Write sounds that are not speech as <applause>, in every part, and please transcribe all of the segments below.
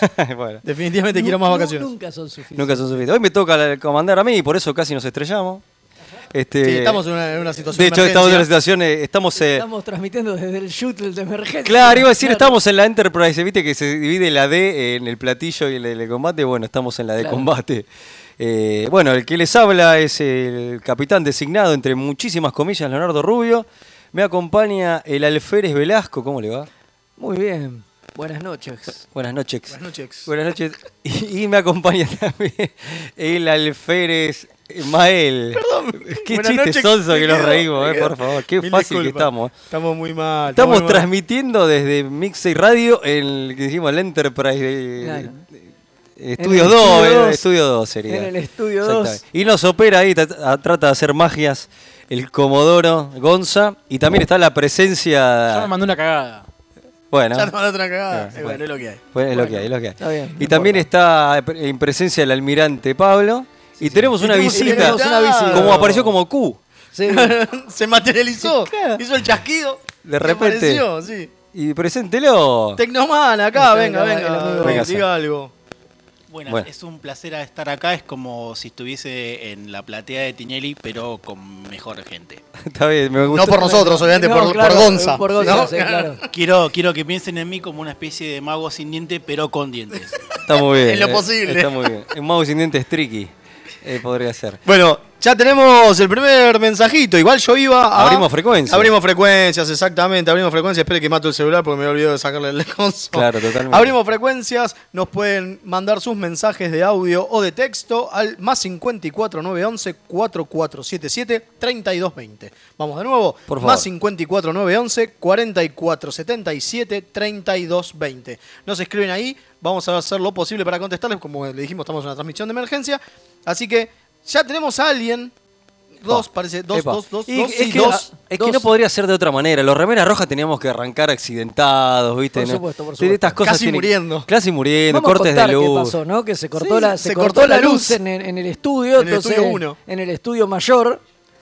<laughs> bueno, Definitivamente quiero más vacaciones. Nunca son suficientes. nunca son suficientes. Hoy me toca comandar a mí y por eso casi nos estrellamos. Este, Sí, estamos en una, en una situación de hecho, emergencia. estamos en una situación, eh, estamos... eh, Estamos transmitiendo desde el shuttle de emergencia. Claro, iba a decir, Claro. estamos en la Enterprise, viste que se divide la D en el platillo y el de combate, bueno, estamos en la de Claro. combate. Eh, bueno, el que les habla es el capitán designado, entre muchísimas comillas, Leonardo Rubio. Me acompaña el alférez Velasco, ¿cómo le va? Muy bien. Buenas noches. Buenas noches. Buenas noches. Buenas noches. Y, <laughs> y me acompaña también el alférez Mael. Perdón. Qué Buenas chiste noches, sonso que nos reímos, eh, por favor. Qué Mil fácil que estamos. Estamos muy mal. Estamos muy mal. transmitiendo desde Mixey Radio en el que decimos el Enterprise de, Claro. de- Estudio el 2, Estudio eh, 2. Estudio 2 sería. En el Estudio Exactamente. 2. Y nos opera ahí, trata de hacer magias el Comodoro Gonza. Y también está la Ya me presencia. mandó una cagada. Bueno, Ya a otra cagada. Ah, Eh, bueno. bueno, es lo que hay. pues es lo que hay, es lo que hay. Está bien. Y no también importa. está en presencia el almirante Pablo. y tenemos Y una tenemos- visita. tenemos una visita. Como apareció como Q. Sí. Se materializó. Hizo el chasquido. De repente. apareció, sí. Y preséntelo. Tecnoman, acá, venga, venga. amigo. Venga, diga algo. Buenas, Bueno. es un placer estar acá. Es como si estuviese en la platea de Tinelli, pero con mejor gente. <laughs> Está bien, me gusta. No por nosotros, obviamente, No, por, claro, por Gonza. Por Gonza, ¿no? sí, claro. <laughs> Quiero, quiero que piensen en mí como una especie de mago sin diente, pero con dientes. Está muy <laughs> bien. En lo eh, posible. Está muy bien. Un mago sin dientes tricky. eh, podría ser. Bueno, ya tenemos el primer mensajito. Igual yo iba a. Abrimos frecuencias. Abrimos frecuencias, exactamente. Abrimos frecuencias. Espere que mato el celular porque me he olvidado de sacarle el <laughs> consola. Claro, totalmente. Abrimos frecuencias. Nos pueden mandar sus mensajes de audio o de texto al más 54 911 4477 3220. Vamos de nuevo. Por favor. Más 54 911 4477 3220. Nos escriben ahí. Vamos a hacer lo posible para contestarles. Como le dijimos, estamos en una transmisión de emergencia. Así que ya tenemos a alguien. Dos, Oh, parece. Dos, epa. dos, dos, Y dos. es sí, que, dos. es dos. que no podría ser de otra manera. Los remeras rojas teníamos que arrancar accidentados, ¿viste? Por ¿no? supuesto, por De supuesto. Estas cosas Casi tienen- muriendo. Casi muriendo, Vamos a cortes de contar luz. qué pasó, ¿no? Que se cortó Sí, la, se se cortó cortó la luz. luz en, en- en el estudio. En el entonces, estudio uno. En el estudio mayor.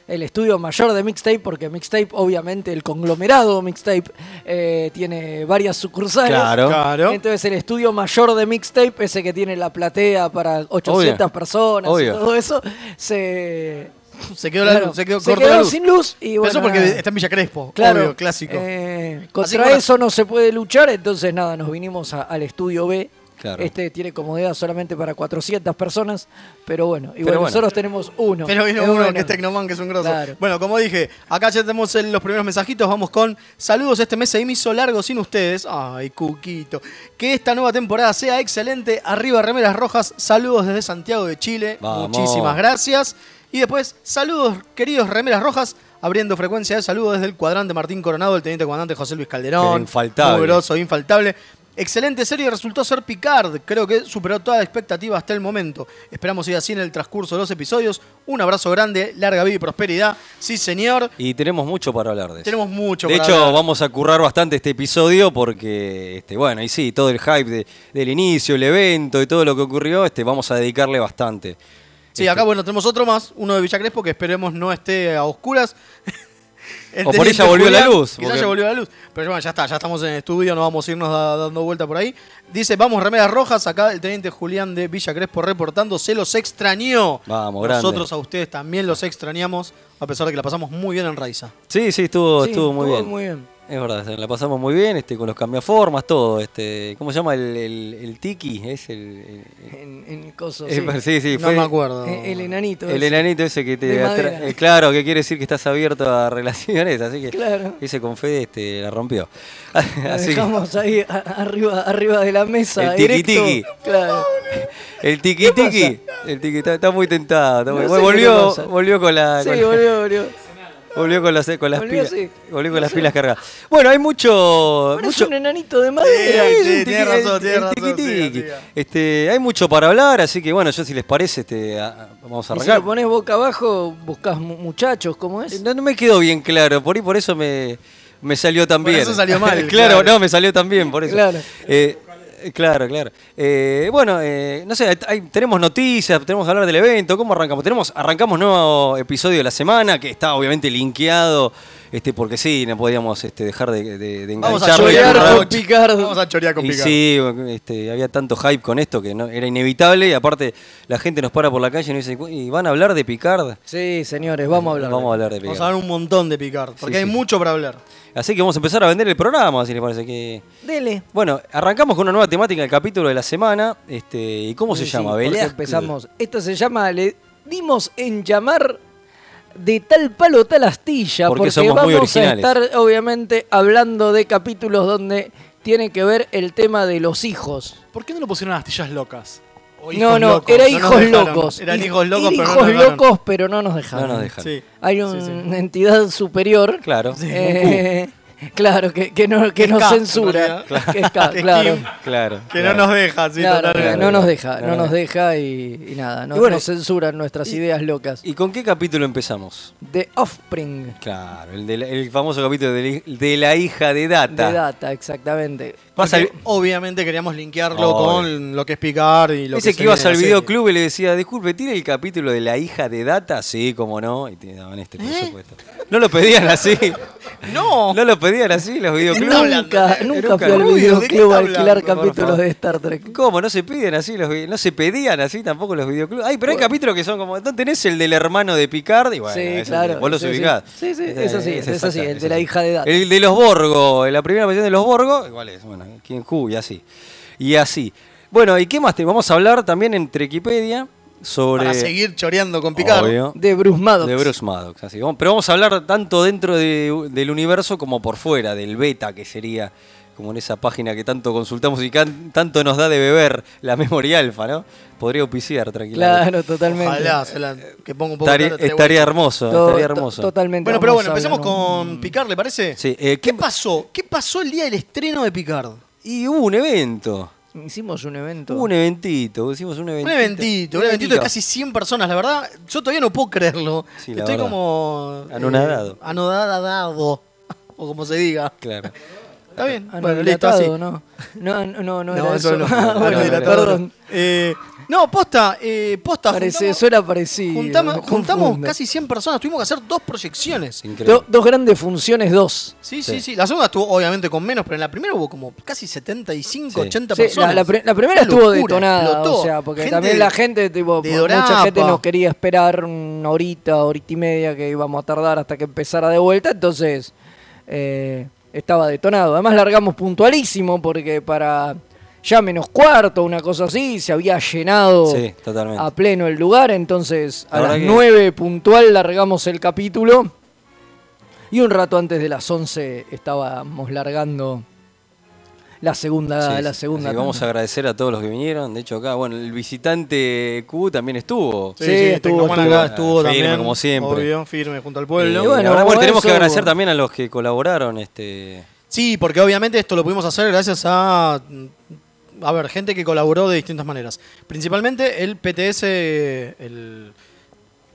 El estudio mayor de Mixtape, porque Mixtape, obviamente, el conglomerado Mixtape eh, tiene varias sucursales. Claro. Claro. Entonces el estudio mayor de Mixtape, ese que tiene la platea para 800 Obvio. personas Obvio. y todo eso, se, Se quedó la claro, luz. Se quedó, se cortó quedó la luz. sin luz. Y bueno, eso porque está en Villa Crespo. Claro, Obvio, clásico. eh, Así contra como la- eso no se puede luchar, entonces nada, nos vinimos a- al estudio B. Claro. Este tiene comodidad solamente para 400 personas, pero bueno, y Pero bueno, bueno. nosotros tenemos uno. Pero vino Es uno bueno. que es Tecnoman, que es un grosso. Claro. Bueno, como dije, acá ya tenemos los primeros mensajitos. Vamos con saludos. Este mes se me hizo largo sin ustedes. Ay, Cuquito. Que esta nueva temporada sea excelente. Arriba, remeras rojas. Saludos desde Santiago de Chile. Vamos. Muchísimas gracias. Y después, saludos, queridos remeras rojas. Abriendo frecuencia de saludos desde el cuadrante Martín Coronado, el teniente comandante José Luis Calderón. Infaltable. Muy grosso, infaltable. Excelente serie resultó ser Picard. Creo que superó toda expectativa hasta el momento. Esperamos ir así en el transcurso de los episodios. Un abrazo grande, larga vida y prosperidad. Sí, señor. Y tenemos mucho para hablar de eso. Tenemos mucho de para hecho, hablar. vamos a currar bastante este episodio porque, este, bueno, y sí, todo el hype de- del inicio, el evento y todo lo que ocurrió, este, vamos a dedicarle bastante. Sí, Este, acá bueno, tenemos otro más, uno de Villa Crespo, que esperemos no esté a oscuras. El O por ya volvió la luz, Quizás porque- ya volvió la luz. Pero bueno, ya está, ya estamos en el estudio, no vamos a irnos da- dando vuelta por ahí. Dice, vamos, remeras rojas. Acá el teniente Julián de Villa Crespo reportando, se los extrañó. Vamos, grande. Nosotros a ustedes también los extrañamos, a pesar de que la pasamos muy bien en Raiza. Sí, sí, estuvo, Sí, estuvo muy bien. muy bien. Es verdad, la pasamos muy bien, este, con los cambiaformas, todo, este, ¿cómo se llama el, el, el tiki? Es el, el- En, en coso, sí. sí, sí, No fue me acuerdo. El enanito. el ese. enanito ese que te atra- eh, claro, que quiere decir que estás abierto a <laughs> relaciones, así que Claro. ese con Fede este, la rompió. <laughs> Así que- dejamos ahí a- arriba, arriba de la mesa. El tiki tiki. Claro. <laughs> el tiki tiki, el tiki está, está muy tentado, está muy- No sé bueno, qué le volvió, volvió con la Sí, con la- volvió, volvió. Volvió con las con las Volvió, pilas, sí. volvió con las pilas cargadas. Bueno, hay mucho es un enanito de madera. Sí, tiene razón, tiene razón, siga, siga. Este, hay mucho para hablar, así que bueno, yo si les parece, este, a- vamos a Y si arrancar. lo pones boca abajo, buscas mu- muchachos, ¿cómo es? No, no me quedó bien claro, por ahí por eso me, me salió tan Por bien. eso salió mal, <laughs> claro, claro. no, me salió tan bien, por eso. Claro. Eh, eh, claro, claro. Eh, bueno, eh, no sé, tenemos noticias, tenemos que hablar del evento, ¿cómo arrancamos? Tenemos, arrancamos nuevo episodio de la semana, que está obviamente linkeado, este, porque sí, no podíamos este, dejar de, de, de Vamos a chorear con. Picardo. Vamos a chorear con Y Picardo. sí, este, había tanto hype con esto que no, era inevitable y aparte la gente nos para por la calle y nos dice, ¿y van a hablar de Picard? Sí, señores, vamos a hablar. Vamos a hablar de Picard. Vamos a hablar un montón de Picard, porque Sí, hay sí. mucho para hablar. Así que vamos a empezar a vender el programa, si les parece que... Dele. Bueno, arrancamos con una nueva temática del capítulo de la semana. Este, ¿Y cómo se Sí, llama? Velázquez. empezamos. Esto se llama, le dimos en llamar de tal palo tal astilla, Porque porque, somos muy vamos a originales. estar obviamente hablando de capítulos donde tiene que ver el tema de los hijos. ¿Por qué no lo pusieron a astillas locas? O no, hijos no, locos, era no hijos dejaron. locos. Eran Hij- hijos locos, pero no hijos nos dejaron. locos, pero no nos dejaron. No nos dejan. Sí. Hay Sí, una entidad superior. Claro. eh, claro, que, que no, que Que nos censura. Que Que claro. Claro. <laughs> Que claro. no nos deja, sí, Claro, totalmente. no nos deja, No, no no. nos deja y, y nada, no, Y bueno, nos censuran nuestras ideas locas. ¿Y con qué capítulo empezamos? The Offspring Claro, el, de la- el famoso capítulo de la, de la hija de Data. de Data, exactamente. Porque obviamente queríamos linkearlo Obvio. con lo que es Picard y lo Ese que, que, ibas al videoclub y le decía, disculpe, ¿tiene el capítulo de la hija de Data? Sí, cómo no. Y te daban este, por ¿Eh? supuesto. No lo pedían así. <laughs> ¡No! No lo pedían así los videoclubs. Nunca, Eh, nunca nunca. fui al Rubio, ¿de qué videoclub está a alquilar capítulos de Star Trek. ¿Cómo? No se piden así los no se pedían así tampoco los videoclubs. Ay, pero hay capítulos que son como, ¿no tenés el del hermano de Picard? Y bueno, sí, ese- claro. vos los sí, sí. ubicás. Sí, sí, Ese- es así, ese es así, el de la sí. hija de Data. El de los Borgo, la primera versión de los Borgo, igual es, bueno, Who y así. Y así. Bueno, ¿y qué más? Te vamos a hablar también en Trequipedia sobre... Para seguir choreando con Picard. Obvio, De Bruce Maddox. de Bruce Maddox. Así. Vamos- Pero vamos a hablar tanto dentro de- del universo como por fuera, del beta, que sería como en esa página que tanto consultamos y can- tanto nos da de beber la memoria alfa, ¿no? Podría auspiciar tranquilamente. Claro, totalmente. Ojalá se la- que ponga un poco tarde, estaría hermoso, To- estaría to- hermoso. Totalmente. Bueno, pero bueno, empecemos un- con Picard, ¿le parece? Sí, eh, ¿Qué ¿qué- pasó? ¿Qué pasó el día del estreno de Picard? Y hubo un evento, Hicimos un evento. un eventito, hicimos un eventito. Un eventito, un eventito de casi 100 personas, la verdad. Yo todavía no puedo creerlo. Sí, la Estoy verdad. como. Anonadado. eh, anonadado. <laughs> O como se diga. Claro. Está bien. Ah, no, bueno, listo, así. ¿no? No, no, no, era eso. <laughs> Ah, perdón. Eh, no, posta, eh, posta. Parece, juntamos, suena parecido. juntamos, casi 100 personas. Tuvimos que hacer dos proyecciones. Increíble. Do- dos grandes funciones, dos. Sí, sí, Sí. sí. La segunda estuvo obviamente con menos, pero en la primera hubo como casi 75, Sí. 80 Sí, personas. la, la pri- la primera estuvo locura, detonada, explotó. o sea, porque Gente también la gente, tipo, mucha gente no quería esperar una horita, horita y media que íbamos a tardar hasta que empezara de vuelta, entonces eh, estaba detonado. Además largamos puntualísimo porque para ya menos cuarto, una cosa así, se había llenado Sí, a pleno el lugar, entonces a La las verdad que- 9 puntual largamos el capítulo. Y un rato antes de las 11 estábamos largando la segunda, Sí, la segunda. Así que vamos a agradecer a todos los que vinieron. De hecho, acá, bueno, el visitante Q también estuvo. Sí, Sí, sí, estuvo, estuvo. acá estuvo Firme, también. como siempre. Obvio, firme junto al pueblo. Y bueno, la verdad, bueno, tenemos que agradecer también a los que colaboraron. Este, Sí, porque obviamente esto lo pudimos hacer gracias a. A ver, gente que colaboró de distintas maneras. Principalmente el PTS, el,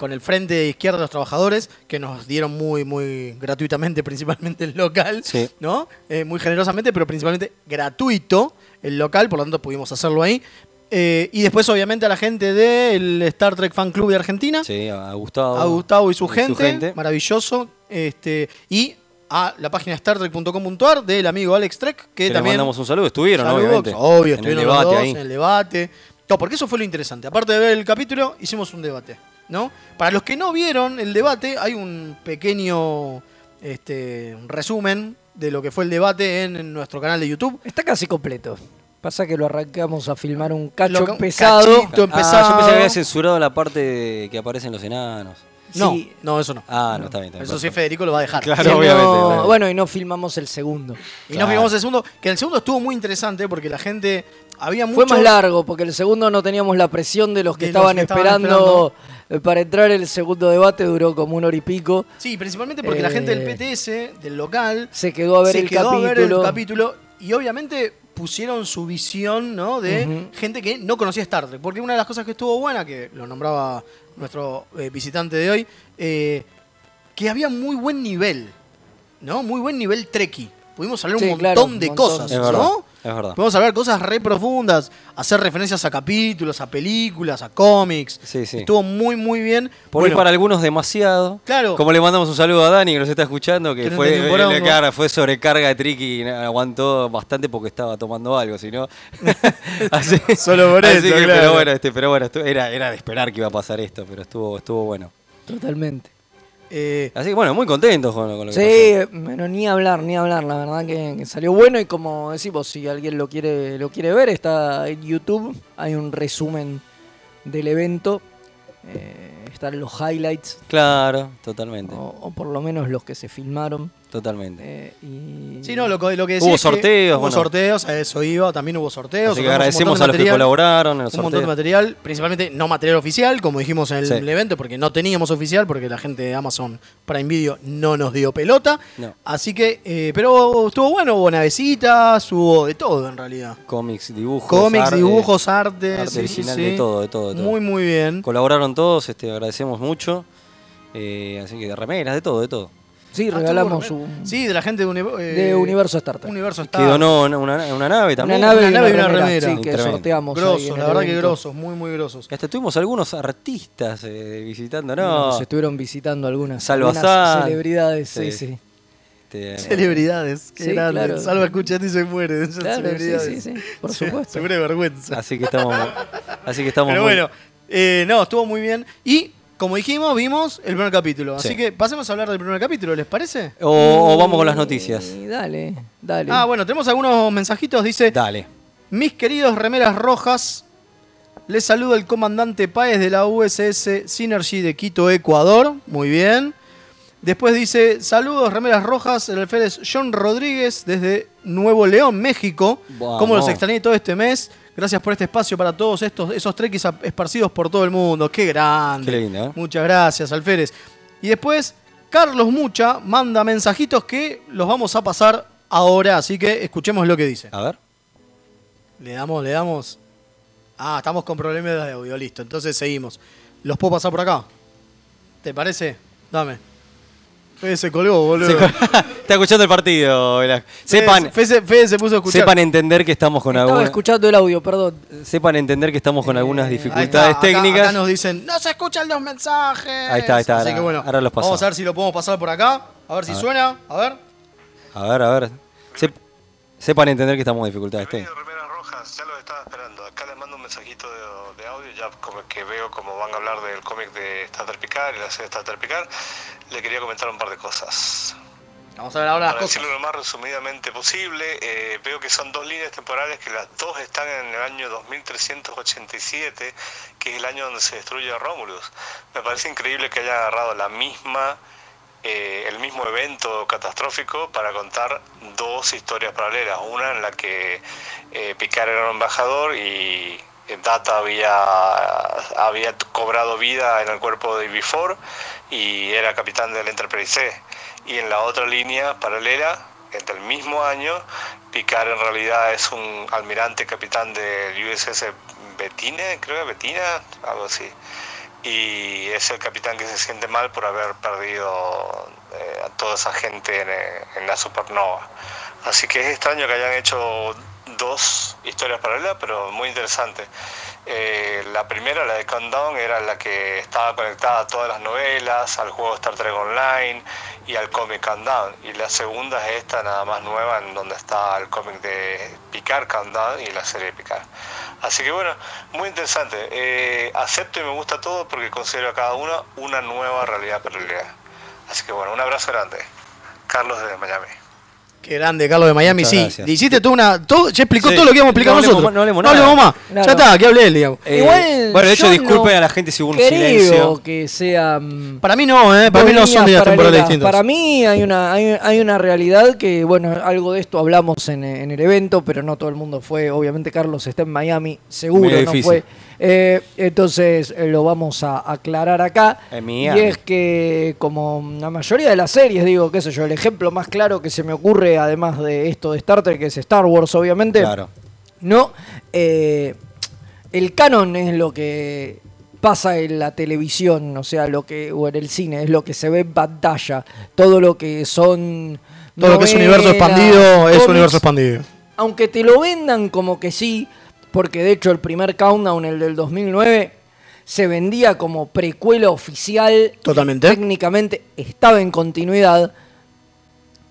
con el Frente de Izquierda de los Trabajadores, que nos dieron muy, muy gratuitamente, <laughs> principalmente el local, Sí. ¿no? Eh, muy generosamente, pero principalmente gratuito el local, por lo tanto pudimos hacerlo ahí. Eh, y después, obviamente, a la gente del Star Trek Fan Club de Argentina, sí, a Gustavo. a Gustavo y su, gente, maravilloso. Este, y a la página startrek.com.ar del amigo Alex Trek, que, Que le también. mandamos un saludo. Estuvieron, Saludos, obviamente. Obvio, en el estuvieron los debate dos ahí. en el debate. No, porque eso fue lo interesante. Aparte de ver el capítulo, hicimos un debate. ¿No? Para los que no vieron el debate, hay un pequeño este, resumen de lo que fue el debate en, en nuestro canal de YouTube. Está casi completo. Pasa que lo arrancamos a filmar un cacho Lo que- un pesado. cachito. Ah, empezado. yo pensé que había censurado la parte que aparecen los enanos. No, Sí. no, eso no. Ah, no, está bien. Está bien Eso sí. Federico lo va a dejar. Claro, Sí, no- obviamente. Bueno, y no filmamos el segundo. Y nos fijamos el segundo, que el segundo estuvo muy interesante porque la gente había Fue más largo, porque el segundo no teníamos la presión de los que De los estaban que estaban esperando eh, para entrar. El segundo debate duró como una hora y pico. Sí, principalmente porque la gente del Eh, PTS, del local, Se quedó a ver, se el, quedó capítulo. a ver el capítulo y obviamente pusieron su visión ¿no? de gente que no conocía Star Trek. Porque una de las cosas que estuvo buena, que lo nombraba nuestro eh, visitante de hoy, eh, que había muy buen nivel, ¿no? Muy buen nivel Trekkie. Pudimos hablar Sí, un montón claro, un de montón. cosas. ¿no? Es verdad. Podemos hablar cosas re profundas, hacer referencias a capítulos, a películas, a cómics. Sí, sí. Estuvo muy, muy bien. Por ahí Bueno, para algunos demasiado. Claro. Como le mandamos un saludo a Dani que nos está escuchando, que Que no fue, porongo. eh, cara, fue sobrecarga de tricky y aguantó bastante porque estaba tomando algo, si no. <laughs> así, Solo por así eso, que, claro. Pero bueno, este, pero bueno era, era de esperar que iba a pasar esto, pero estuvo, estuvo bueno. Totalmente. Eh, Así que bueno, muy contentos con, con lo que Sí, bueno, ni hablar, ni hablar, la verdad que, que salió bueno y como decimos, si alguien lo quiere, lo quiere ver, está en YouTube, hay un resumen del evento, eh, están los highlights. Claro, totalmente. o, o por lo menos los que se filmaron. Totalmente. eh, y Sí, no, lo, que- lo que decía Hubo es que sorteos, Hubo bueno. sorteos, a eso iba, también hubo sorteos. Así que agradecemos a los que colaboraron en Un montón de material, principalmente no material oficial, como dijimos en el, Sí. evento, porque no teníamos oficial, porque la gente de Amazon Prime Video no nos dio pelota. No. Así que, eh, pero estuvo bueno, hubo navecitas, hubo de todo en realidad. Cómics, dibujos. Cómics, arte- dibujos, arte, arte sí, original, sí. de todo, de todo, de todo. Muy, muy bien. Colaboraron todos, este, agradecemos mucho. Eh, así que de remeras, de todo, de todo. Sí, Ah, regalamos un, Sí, de la gente de, Uni- eh, de Universo Star Trek. Universo Star. Que donó una, una- una nave también. Una nave, Una y nave y una remera, remera. sí, que Tremendo. sorteamos. Grosos, la verdad que grosos, muy, muy grosos. Hasta tuvimos algunos artistas eh, visitándonos. Nos estuvieron visitando algunas, Salva algunas celebridades, sí, Sí. sí. Este, Celebridades, qué Sí, grande. claro. Salva y se muere de esas Claro, sí, celebridades. sí, <laughs> sí, por Se- supuesto. Se muere de vergüenza. así que estamos. así que estamos Pero muy- bueno, eh, no, estuvo muy bien. Y como dijimos, vimos el primer capítulo. Así Sí. que pasemos a hablar del primer capítulo, ¿les parece? O, o vamos con las noticias. Y dale, dale. Ah, bueno, tenemos algunos mensajitos. Dice: Dale. Mis queridos remeras rojas, les saluda el comandante Páez de la USS Synergy de Quito, Ecuador. Muy bien. Después dice, saludos remeras rojas, el alférez John Rodríguez desde Nuevo León, México. ¿Cómo los extrañé todo este mes? Gracias por este espacio para todos estos esos trekkies esparcidos por todo el mundo. Qué grande. Qué lindo, ¿eh? Muchas gracias, alférez. Y después, Carlos Mucha manda mensajitos que los vamos a pasar ahora, así que escuchemos lo que dice. A ver. Le damos, le damos. Ah, estamos con problemas de audio, listo. Entonces seguimos. ¿Los puedo pasar por acá? ¿Te parece? Dame. Fede se colgó, boludo. <laughs> Está escuchando el partido. Velasco. Sepan, Fede, Fede- Fede se puso a escuchar. sepan entender que estamos con algunas. escuchando el audio, perdón. Sepan entender que estamos con algunas Ahí está, dificultades acá- técnicas. Acá nos dicen, no se escuchan los mensajes. Ahí está, ahí está, Así ahora- que bueno, ahora los pasamos. vamos a ver si lo podemos pasar por acá. A ver si A ver. suena. A ver. A ver, a ver. Sep- sepan entender que estamos con dificultades técnicas. Rojas, ya los estaba esperando. Acá les mando un mensajito de, de audio, ya como que veo como van a hablar del cómic de Starter Picard y la serie Starter Picard. Le quería comentar un par de cosas. Vamos a ver ahora las Para cosas. decirlo lo más resumidamente posible, eh, veo que son dos líneas temporales que las dos están en el año 2387, que es el año donde se destruye Romulus. Me parece increíble que hayan agarrado la misma, eh, el mismo evento catastrófico para contar dos historias paralelas. Una en la que eh, Picard era un embajador y Data había, había cobrado vida en el cuerpo de Before y era capitán del Enterprise C. Y en la otra línea paralela, entre el mismo año, Picard en realidad es un almirante capitán del USS Bettina, creo que Bettina, algo así. Y es el capitán que se siente mal por haber perdido eh, a toda esa gente en, en la supernova. Así que es extraño que hayan hecho dos historias paralelas, pero muy interesante. Eh, la primera, la de Countdown, era la que estaba conectada a todas las novelas, al juego Star Trek Online y al cómic Countdown. Y la segunda es esta, nada más nueva, en donde está el cómic de Picard Countdown y la serie de Picard. Así que bueno, muy interesante. Eh, acepto y me gusta todo porque considero a cada una una nueva realidad paralela. Así que bueno, un abrazo grande. Carlos desde Miami. Qué grande, Carlos de Miami, Muchas sí. gracias. Le hiciste toda una. Todo, ya explicó Sí. todo lo que íbamos a explicar No hablemos nosotros. no hablemos hablemos nada. más. Claro. Ya está, que hable él, digamos. Eh, Igual bueno, de hecho, yo disculpen no a la gente si hubo un silencio. que sea. mm, Para mí no, ¿eh? Para mí no son días temporales distintos. Para mí hay una, hay, hay una realidad que, bueno, algo de esto hablamos en, en el evento, pero no todo el mundo fue. Obviamente Carlos está en Miami, seguro Medio no difícil. fue. Eh, entonces eh, lo vamos a aclarar acá. Y es que, como la mayoría de las series, digo, qué sé yo, el ejemplo más claro que se me ocurre, además de esto de Star Trek, es Star Wars, obviamente. Claro. No, eh, el canon es lo que pasa en la televisión, o sea, lo que o en el cine es lo que se ve en pantalla, todo lo que son Todo lo que es universo expandido es universo expandido. Aunque te lo vendan como que sí, porque de hecho el primer countdown, el del 2009, se vendía como precuela oficial. Totalmente. Técnicamente estaba en continuidad.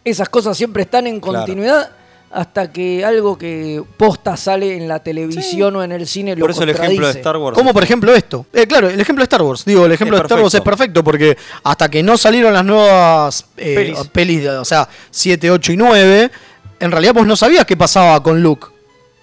Esas cosas siempre están en Claro. continuidad hasta que algo que posta sale en la televisión o en el cine lo Por eso el ejemplo de. Star Wars. Como por ejemplo esto. Eh, claro, el ejemplo de Star Wars. Digo, el ejemplo Es de Star Wars es perfecto. porque hasta que no salieron las nuevas eh, Pelis. pelis, de- o sea, 7, 8 y 9, en realidad vos no sabías qué pasaba con Luke.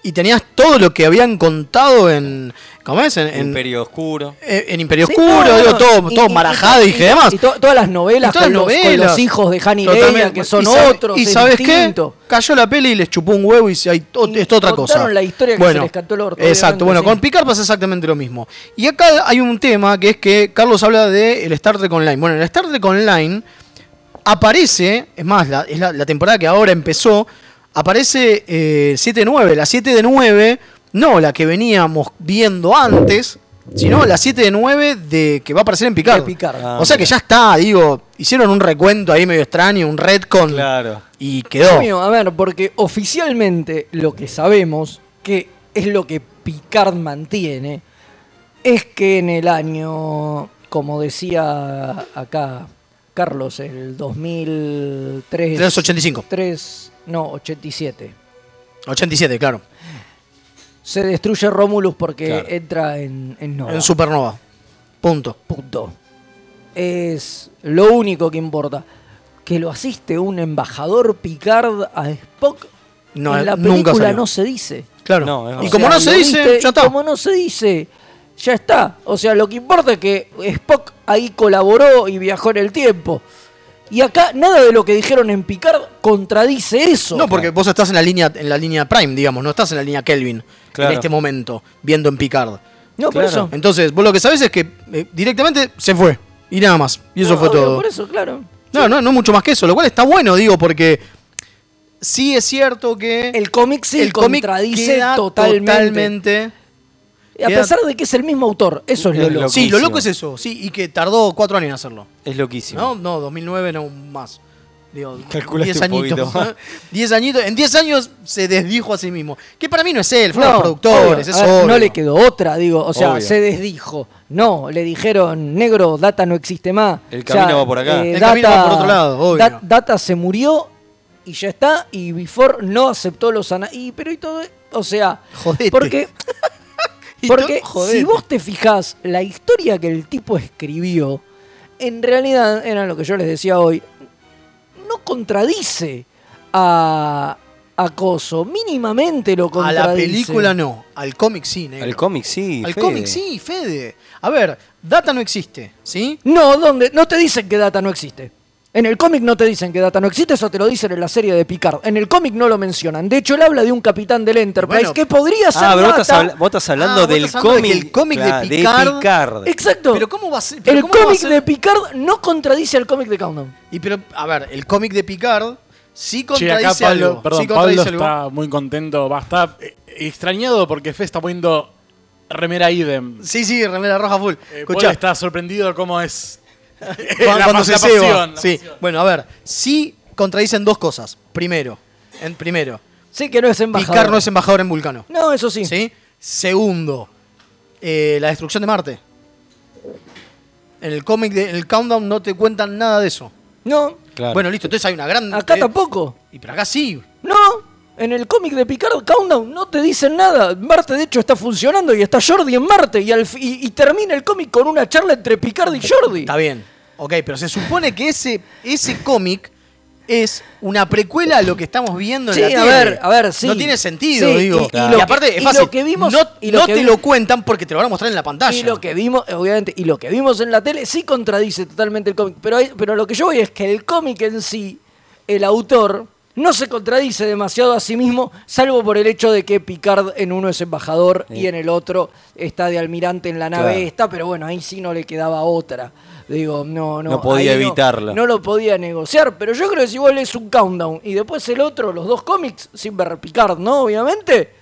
Y tenías todo lo que habían contado en. ¿Cómo es? En, en- Imperio Oscuro. en- en Imperio Sí, Oscuro, no, no, digo, no. todo, Y- todo y- marajada y, y- demás. Y to- todas las novelas, Y todas con, las los, con novelas. los hijos de Han y Totalmente. Leia, que son ¿Y sabe- otros, ¿Y es sabes distinto. qué? Cayó la peli y les chupó un huevo y se- hay, es otra cosa. contaron la historia que se les cantó el orto, Exacto, bueno, sí. con Picard pasa exactamente lo mismo. Y acá hay un tema que es que Carlos habla de el Star Trek Online. Bueno, el Star Trek Online aparece, es más, la, es la, la temporada que ahora empezó, aparece eh, 7-9, la 7 de 9, no la que veníamos viendo antes, sino la 7 de 9 de que va a aparecer en Picard. De Picard. Ah, o sea que ya está, digo, hicieron un recuento ahí medio extraño, un retcon Claro. y quedó. Mío, a ver, porque oficialmente lo que sabemos, que es lo que Picard mantiene, es que en el año, como decía acá Carlos, el 2003... 385. 3, no, 87. 87, claro. Se destruye Romulus porque Claro. entra en, en Nova. En Supernova. Punto. Punto. Es lo único que importa. Que lo asiste un embajador Picard a Spock. No, en la película no se dice. Claro. No, y como O sea, no se dice, viste, ya está. Como no se dice, ya está. O sea, lo que importa es que Spock ahí colaboró y viajó en el tiempo. Y acá nada de lo que dijeron en Picard contradice eso. No, porque vos estás en la línea en la línea Prime, digamos, no estás en la línea Kelvin Claro. en este momento, viendo en Picard. No, por Claro. eso. Entonces, vos lo que sabés es que eh, directamente se fue. Y nada más. Y eso No, fue obvio, todo. Por eso, claro. No, no, no mucho más que eso. Lo cual está bueno, digo, porque sí es cierto que El cómic sí el cómic contradice queda totalmente. totalmente- A pesar de que es el mismo autor. Eso es lo loco. Sí, lo loco es eso. Sí, y que tardó cuatro años en hacerlo. Es loquísimo. No, no, 2009 no más. Digo, Calculaste 10 un poquito añitos. más. 10 <laughs> añitos. En 10 años se desdijo a sí mismo. Que para mí no es él, fueron No, los productores. obvio. es ver, no le quedó otra, digo. O sea, Obvio. se desdijo. No, le dijeron, negro, Data no existe más. El camino va por acá. El camino va por otro lado, obvio. Da- Data se murió y ya está. Y Before no aceptó los y Pero y todo. O sea, Jodete. porque, porque si vos te fijás, la historia que el tipo escribió, en realidad, era lo que yo les decía hoy, no contradice a. a Coso. Mínimamente lo A contradice. la película no, al cómic sí, negro. Al cómic sí. Al Fede. cómic sí, Fede. A ver, Data no existe, ¿sí? No, ¿dónde? No te dicen que Data no existe. En el cómic no te dicen que Data no existe, eso te lo dicen en la serie de Picard. En el cómic no lo mencionan. De hecho, él habla de un capitán del Enterprise Bueno, que podría ser Ah, pero vos Data. estás, vos estás hablando Ah, vos del hablando de cómic. el cómic de Picard- Picard. Exacto. Pero ¿cómo va a ser? el cómic ser? de Picard no contradice al cómic de Countdown. Y pero, a ver, el cómic de Picard sí Che, contradice acá Pablo, algo. perdón, sí Pablo contradice algo. está muy contento, va, está eh, extrañado porque Fe está poniendo remera idem. Sí, sí, remera roja full. Eh, Paul está sorprendido de cómo es cuando, <laughs> la cuando pas- se la ceba. pasión, la Sí. pasión. Bueno, a ver, sí contradicen dos cosas. Primero, en, primero, Sí que no es embajador. Picard no es embajador en Vulcano. No, eso sí. ¿Sí? Segundo, eh, la destrucción de Marte. En el cómic, de, en el Countdown no te cuentan nada de eso. No, Claro. Bueno, listo, entonces hay una gran... acá eh, tampoco. Y pero acá sí. No, en el cómic de Picard Countdown no te dicen nada. Marte de hecho está funcionando y está Jordi en Marte y, al y, y termina el cómic con una charla entre Picard y Jordi. Está bien. Ok, pero se supone que ese, ese cómic es una precuela a lo que estamos viendo en Sí, la a tele. ver, a ver, sí. No tiene sentido, Sí, digo. y- y lo y aparte que- es y fácil. lo que vimos- no y lo no que te vi- lo cuentan porque te lo van a mostrar en la pantalla. Y lo que vimos, obviamente, y lo que vimos en la tele sí contradice totalmente el cómic. Pero, hay- pero lo que yo voy es que el cómic en sí, el autor, no se contradice demasiado a sí mismo, salvo por el hecho de que Picard en uno es embajador y en el otro está de almirante en la nave Claro. esta, pero bueno, ahí sí no le quedaba otra. Digo, no, no. No podía evitarla. No, lo podía negociar, pero yo creo que si vos lees un countdown y después el otro, los dos cómics, sin ver Picard, ¿no? Obviamente.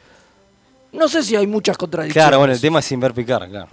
No sé si hay muchas contradicciones. Claro, bueno, el tema es sin ver picar, claro.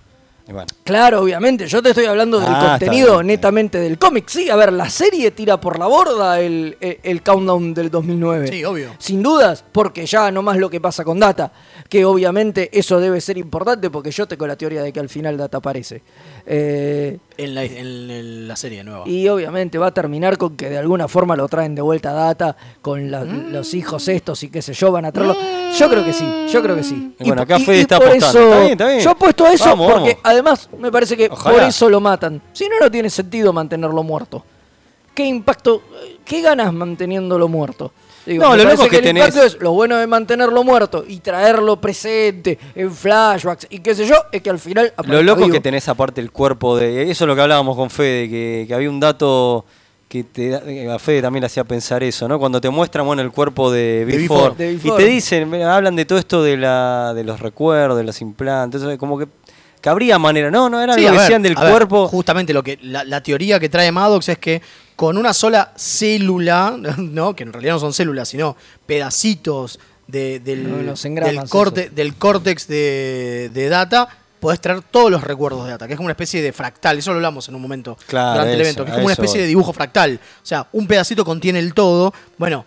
Bueno. Claro, obviamente. Yo te estoy hablando del Ah, contenido bien. netamente del cómic. Sí, a ver, la serie tira por la borda el, el- el countdown del 2009. Sí, obvio. Sin dudas, porque ya nomás lo que pasa con Data. Que obviamente eso debe ser importante porque yo tengo la teoría de que al final Data aparece. Eh, En la, en- en la serie nueva. y obviamente va a terminar con que de alguna forma lo traen de vuelta a Data con la- los hijos estos y qué sé yo, van a traerlo. Yo creo que sí, yo creo que sí. Y bueno, acá y- Fede y está por apostando. eso- Está bien, está bien. Yo apuesto a eso Vamos, porque vamos. además me parece que Ojalá. por eso lo matan. Si no, no tiene sentido mantenerlo muerto. ¿Qué impacto, qué ganas manteniéndolo muerto? Digo, No, lo loco que el impacto tenés- es lo bueno de mantenerlo muerto y traerlo presente en flashbacks y qué sé yo, es que al final Lo loco es vivo. que tenés aparte el cuerpo de. Eso es lo que hablábamos con Fede, que, que había un dato que te, que a Fede también le hacía pensar eso, ¿no? Cuando te muestran bueno, el cuerpo de De Before, Before. De y te dicen, hablan de todo esto de la de los recuerdos, de los implantes, como que, que habría manera. No, no, era Sí, lo que ver, decían del ver, cuerpo. justamente lo que la, la teoría que trae Maddox es que con una sola célula, <laughs> ¿no? que en realidad no son células, sino pedacitos de- del, los corte, del córtex de, de data, podés traer todos los recuerdos de data, que es como una especie de fractal. Eso lo hablamos en un momento Claro, durante el evento, que es como una especie voy. de dibujo fractal. O sea, un pedacito contiene el todo. Bueno.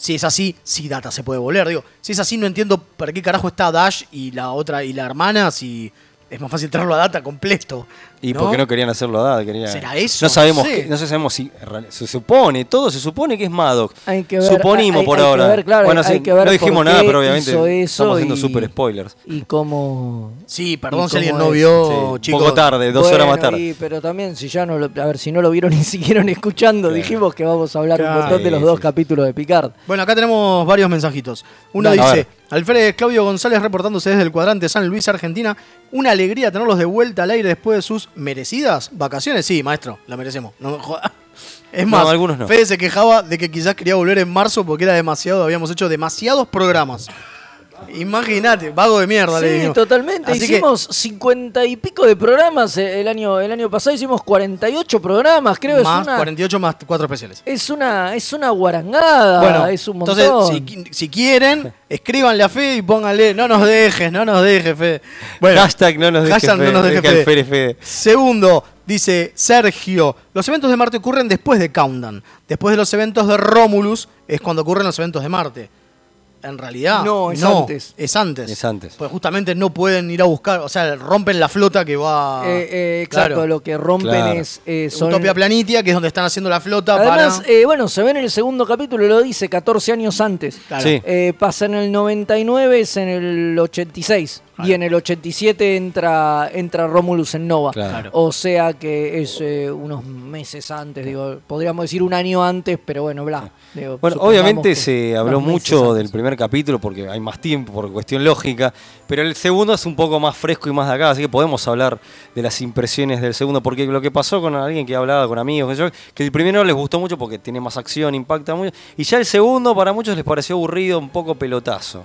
Si es así, sí Data se puede volver. Digo, si es así, no entiendo para qué carajo está Dash y la otra y la hermana si es más fácil traerlo a Data completo. Y porque no querían hacerlo a Dad, querían- ¿Será eso? No sabemos, No sé. qué- no sabemos si se supone, todo se supone que es Maddox. Hay que ver, Suponimos hay- por hay que ahora. ver, claro, bueno, hay sí, que ver no dijimos por nada, qué pero obviamente estamos haciendo y- super spoilers. Y cómo... Sí, perdón ¿Y si alguien no vio, Sí, chicos. poco tarde, dos horas más tarde. y- pero también, si ya no lo, a ver, si no lo vieron <laughs> ni siguieron escuchando, dijimos que vamos a hablar Claro. un montón de los dos sí. capítulos de Picard. Bueno, acá tenemos varios mensajitos. Uno dice, ver. Alfredo Claudio González reportándose desde el cuadrante San Luis, Argentina. Una alegría tenerlos de vuelta al aire después de sus merecidas vacaciones. Sí, maestro, la merecemos. No me joda. Es No, más, algunos no. Fede se quejaba de que quizás quería volver en marzo porque era demasiado, habíamos hecho demasiados programas. Imagínate, vago de mierda, le Sí, digo. totalmente. Así que- hicimos cincuenta y pico de programas eh, el año, el año pasado, hicimos 48 programas, creo. más es una, 48 más 4 especiales. es una, es una guarangada, Bueno, es un montón. entonces, si, si quieren, <laughs> escríbanle a Fede y pónganle, no nos dejes, no nos dejes, Fede. Bueno, hashtag no nos dejes hashtag no nos dejes deja el Fede. Fede Fede. Segundo, dice Sergio, los eventos de Marte ocurren después de Countdown. Después de los eventos de Romulus es cuando ocurren los eventos de Marte. En realidad, No, es antes. Es antes. Es antes. Pues justamente no pueden ir a buscar, o sea, rompen la flota que va... Eh, eh, exacto, Claro. lo que rompen Claro. es. eh, son- Utopia Planitia, que es donde están haciendo la flota Además, para... eh, bueno, se ve en el segundo capítulo, lo dice 14 años antes. Claro. Sí. Eh, pasa en el 99, es en el 86. Y en el 87 entra, entra Romulus en Nova. Claro. O sea que es eh, unos meses antes, digo, podríamos decir un año antes, pero bueno, bla. Digo, Bueno, obviamente se habló mucho antes. del primer capítulo porque hay más tiempo por cuestión lógica, pero el segundo es un poco más fresco y más de acá, así que podemos hablar de las impresiones del segundo, porque lo que pasó con alguien que hablaba con amigos, que el primero les gustó mucho porque tiene más acción, impacta mucho, y ya el segundo para muchos les pareció aburrido, un poco pelotazo.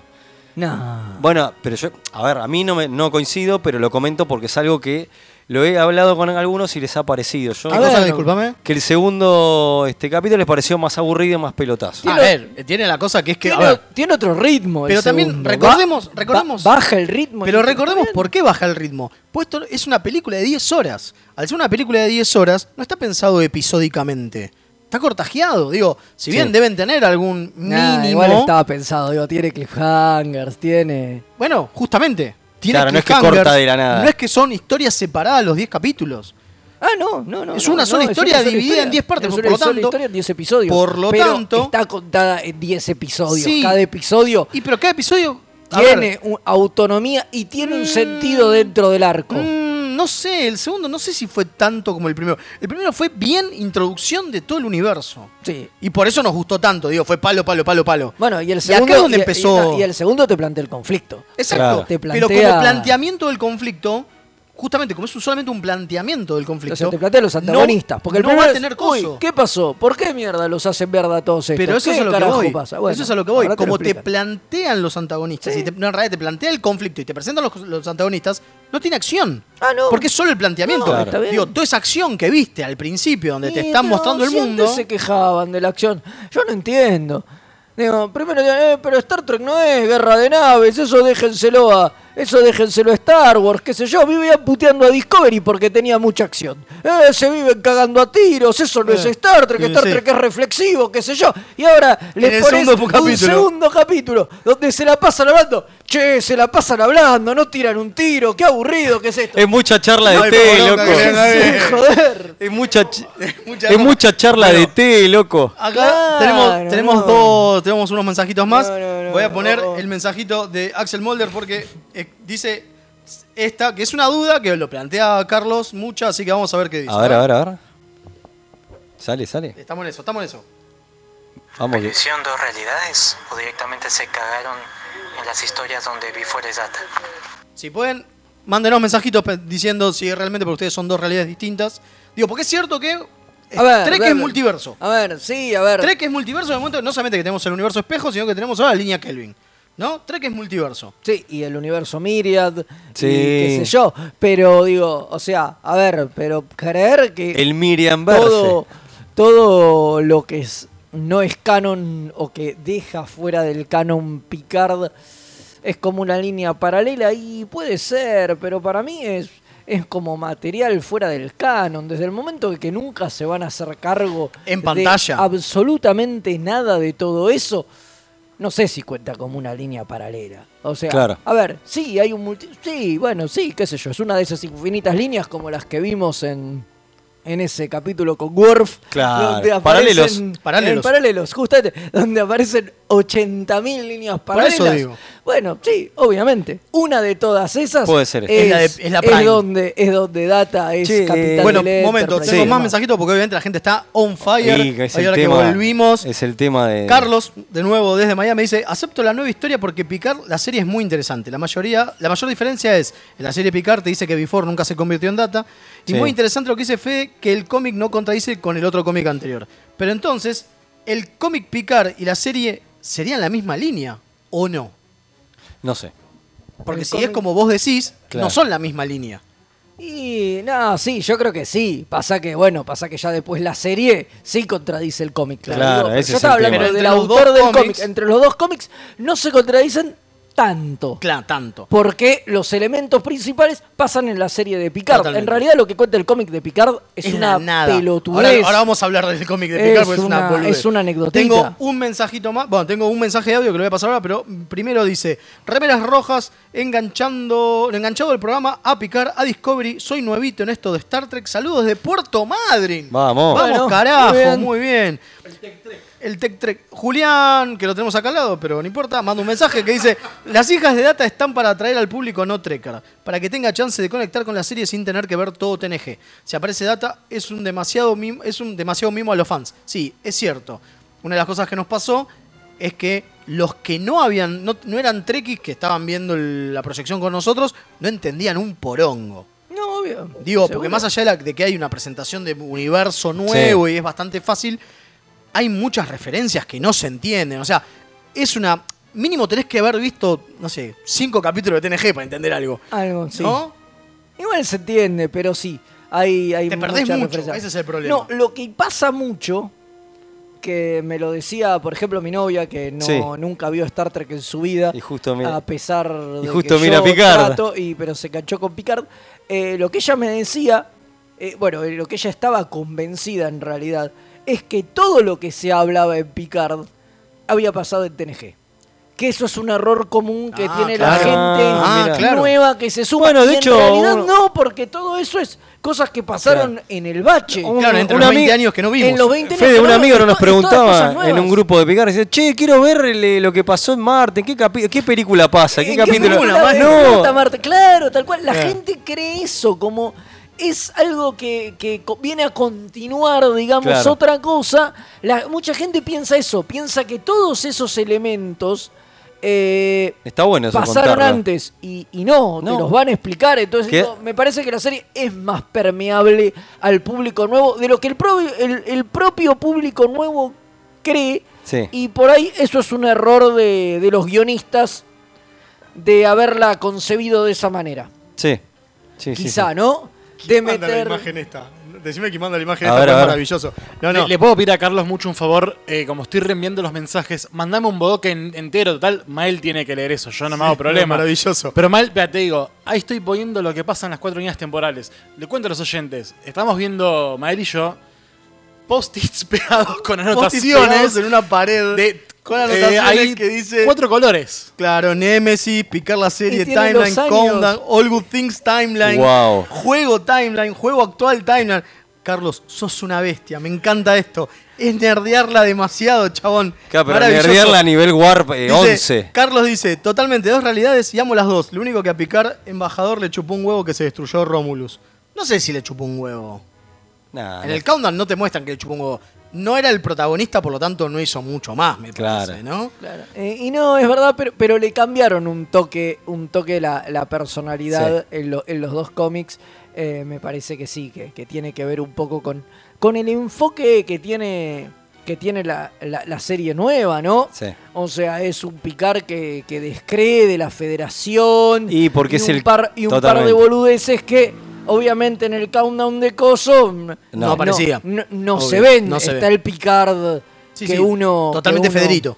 No. Bueno, pero yo, a ver, a mí no, me, no coincido, pero lo comento porque es algo que lo he hablado con algunos y les ha parecido. Yo, ¿Qué A ver, Disculpame. que el segundo este capítulo les pareció más aburrido y más pelotazo. A ver, tiene la cosa que es que... a tiene, ver, tiene otro ritmo. el Pero también segundo. recordemos- Ba- recordemos- ba- baja el ritmo. Pero recordemos por qué baja el ritmo. Pues esto es una película de 10 horas. Al ser una película de 10 horas, no está pensado episódicamente. Está cortajeado. Digo, si bien Sí. deben tener algún Nah, mínimo. igual estaba pensado, digo, tiene cliffhangers, tiene. Bueno, justamente. Tiene Claro, no es que corta de la nada. No es que son historias separadas los 10 capítulos. Ah, no, no, no. Es no, una no, sola es historia sola dividida historia. en 10 partes, Es por una lo sola tanto- historia en 10 episodios. por lo pero tanto- Está contada en 10 episodios. Sí. Cada episodio Y pero cada episodio. tiene ver, un- autonomía y tiene un sentido dentro del arco. mm, Mm, no sé, el segundo no sé si fue tanto como el primero. El primero fue bien introducción de todo el universo. Sí. Y por eso nos gustó tanto, digo, fue palo, palo, palo, palo. Bueno, y el acá segundo. es donde y- y- empezó- Y, el segundo te plantea el conflicto. Exacto. Claro. Te Pero plantea- como planteamiento del conflicto, justamente como es solamente un planteamiento del conflicto. Entonces te plantea los no- antagonistas. porque el no va a es, tener "Uy, coso. ¿qué pasó? ¿Por qué mierda los hacen ver a todos estos? Pero eso ¿Qué es a lo que voy. pasa? Bueno, eso es a lo que voy. te Como te plantean los antagonistas, Sí. y te- no, en realidad te plantea el conflicto y te presentan los, los antagonistas, no tiene acción. Ah, no. Porque es solo el planteamiento. No. Digo, toda esa acción que viste al principio, donde te están mostrando el mundo. se quejaban de la acción. Yo no entiendo. Digo, primero eh, pero Star Trek no es guerra de naves, eso déjenselo a. Eso déjenselo a Star Wars, qué sé yo, vivían puteando a Discovery porque tenía mucha acción. Eh, se viven cagando a tiros, eso no Eh, es Star Trek, Star sí. Trek es reflexivo, qué sé yo. Y ahora le el pones segundo un capítulo. segundo capítulo donde se la pasan hablando. Che, se la pasan hablando, no tiran un tiro, qué aburrido que es esto. Es mucha charla de Ay, té, loco. bien. Joder. Es mucha, <laughs> ch- Mucha es mucha charla Bueno. de té, loco. Acá Claro, tenemos, tenemos no. dos, tenemos unos mensajitos más. No, no, no, Voy a poner no. el mensajito de Axel Molder porque eh, dice esta, que es una duda que lo plantea Carlos mucha, así que vamos a ver qué dice. A ver, a ver, a ver. Sale, sale. Estamos en eso, estamos en eso. Vamos que. ¿Hicieron dos realidades o directamente se cagaron en las historias donde vi fuera data? Si pueden, mándenos mensajitos diciendo si realmente para ustedes son dos realidades distintas. Digo, porque es cierto que eh, A ver, Trek a ver. es multiverso. A ver, sí, a ver. Trek es multiverso en el momento, no solamente que tenemos el universo espejo, sino que tenemos ahora la línea Kelvin. ¿No? Trek es multiverso. Sí, y el universo Myriad, Sí. y qué sé yo. Pero digo, o sea, a ver, pero creer que El Miriam todo, todo lo que es, no es canon o que deja fuera del canon Picard es como una línea paralela y puede ser, pero para mí es, es como material fuera del canon. Desde el momento de que nunca se van a hacer cargo En de pantalla. absolutamente nada de todo eso. No sé si cuenta como una línea paralela. O sea, Claro. a ver, sí, hay un multi... Sí, bueno, sí, qué sé yo. Es una de esas infinitas líneas como las que vimos en, en ese capítulo con Worf. Claro, Donde paralelos. aparecen- Paralelos. en paralelos, justamente. Donde aparecen 80.000 líneas Por eso paralelas. digo. Bueno, sí, obviamente. Una de todas esas Puede ser. Es, Es la de- es la Prime. donde, es donde Data es capital eh, Bueno, del momento, tengo Sí. más mensajitos porque obviamente la gente está on fire. Sí, que es Ahí el ahora tema, que volvimos. Es el tema de. Carlos, de nuevo desde Miami, dice, acepto la nueva historia porque Picard, la serie es muy interesante. La mayoría, la mayor diferencia es, en la serie Picard te dice que Before nunca se convirtió en Data. Y Sí. muy interesante lo que dice Fede, que el cómic no contradice con el otro cómic anterior. Pero entonces, ¿el cómic Picard y la serie serían la misma línea o no? No sé. Porque si es como vos decís, Claro. no son la misma línea. Y no, sí, yo creo que sí. Pasa que, bueno, pasa que ya después la serie sí contradice el cómic. Claro, Digo, ese yo es estaba el hablando tema. Pero del entre los autor dos del cómics- cómic. Entre los dos cómics no se contradicen tanto. Claro, tanto. Porque los elementos principales pasan en la serie de Picard. Totalmente. En realidad lo que cuenta el cómic de Picard es, Es una nada. pelotudez. Ahora, ahora vamos a hablar del cómic de Picard Es porque es una una- boludez. es una anecdotita. Tengo un mensajito más. Bueno, tengo un mensaje de audio que lo voy a pasar ahora, pero primero dice: Remeras rojas, enganchando, enganchado el programa a Picard, a Discovery. Soy nuevito en esto de Star Trek. Saludos de Puerto Madryn. Vamos. Vamos, Bueno, carajo, muy bien. muy bien. El Tech Trek. Julián, que lo tenemos acá al lado, pero no importa, manda un mensaje que dice: Las hijas de data están para atraer al público no trekker, para que tenga chance de conectar con la serie sin tener que ver todo TNG. Si aparece data, es un demasiado mimo, es un demasiado mimo a los fans. Sí, es cierto. Una de las cosas que nos pasó es que los que no habían, no, no eran trekkies que estaban viendo el- la proyección con nosotros, no entendían un porongo. No, obvio. Digo, Seguro. porque más allá de, la- de que hay una presentación de universo nuevo y es bastante fácil, hay muchas referencias que no se entienden. O sea, es una. Mínimo tenés que haber visto, no sé, cinco capítulos de TNG para entender algo. Algo, sí. ¿No? Igual se entiende, pero sí. Hay, hay Te perdés mucho, referencias. ese es el problema. No, lo que pasa mucho, que me lo decía, por ejemplo, mi novia, que no, Sí. nunca vio Star Trek en su vida, Y justo mira- a pesar de justo que mira yo Picard. trato, y, pero se canchó con Picard, eh, lo que ella me decía, eh, bueno, eh, lo que ella estaba convencida en realidad, es que todo lo que se hablaba en Picard había pasado en TNG. que eso es un error común que Ah, tiene claro. la gente Ah, mira. claro. nueva que se suma. Bueno, de Y hecho, en realidad uno- no, porque todo eso es cosas que pasaron en el bache. Un- Claro, entre un los ami- 20 años que no vimos. En los 20 años Fede, un amigo no nos preguntaba en un grupo de Picar, dice, che, quiero ver el- lo que pasó en Marte, ¿en qué, capi- qué película pasa? ¿Qué ¿En capítulo? película no, Marta? Claro, tal cual. La Claro. gente cree eso como es algo que, que viene a continuar, digamos, Claro. otra cosa. La- mucha gente piensa eso, piensa que todos esos elementos eh, está bueno eso pasaron contarlo. antes y, y no, te No. los van a explicar. Entonces, me parece que la serie es más permeable al público nuevo de lo que el, propio- el, el propio público nuevo cree. Sí. Y por ahí eso es un error de, de los guionistas de haberla concebido de esa manera. Sí, sí, sí, Quizá, sí. ¿no? De Manda la imagen esta. Decime que manda la imagen A esta, ver, a es ver. maravilloso. No, no. Le, le puedo pedir a Carlos mucho un favor, eh, como estoy reenviando los mensajes, mandame un bodoque en- entero, total, Mael tiene que leer eso, yo no me hago <laughs> problema. maravilloso. Pero Mael, te digo, ahí estoy poniendo lo que pasa en las cuatro líneas temporales. Le cuento a los oyentes, estamos viendo, Mael y yo, post-its <laughs> pegados con anotaciones pegados en una pared de con eh, anotaciones hay que dice cuatro colores. Claro, Nemesis, picar la serie, Timeline. Countdown, All Good Things Timeline, Wow. juego Timeline, juego actual Timeline. Carlos, sos una bestia, me encanta esto. Es nerdearla demasiado, chabón. Claro, pero Maravilloso. nerdearla a nivel Warp eh, Dice, 11. Carlos dice, totalmente, dos realidades y amo las dos. Lo único que a Picar, embajador, le chupó un huevo que se destruyó Romulus. No sé si le chupó un huevo. Nah, En no. el countdown no te muestran que un huevo. No era el protagonista, por lo tanto no hizo mucho más, me Claro. parece, ¿no? Claro. Eh, y no, es verdad, pero, pero le cambiaron un toque, un toque la, la personalidad en, lo- en los dos cómics. Eh, me parece que sí, que, que tiene que ver un poco con, con el enfoque que tiene, que tiene la, la- la serie nueva, ¿no? Sí. O sea, es un picar que, que descree de la federación. Y porque es un el- par, y un par de boludeces que, obviamente, en el countdown de Coso no, No aparecía. No, se ven. no se Está ve. el Picard Sí, que sí, uno. que Totalmente uno- Federito.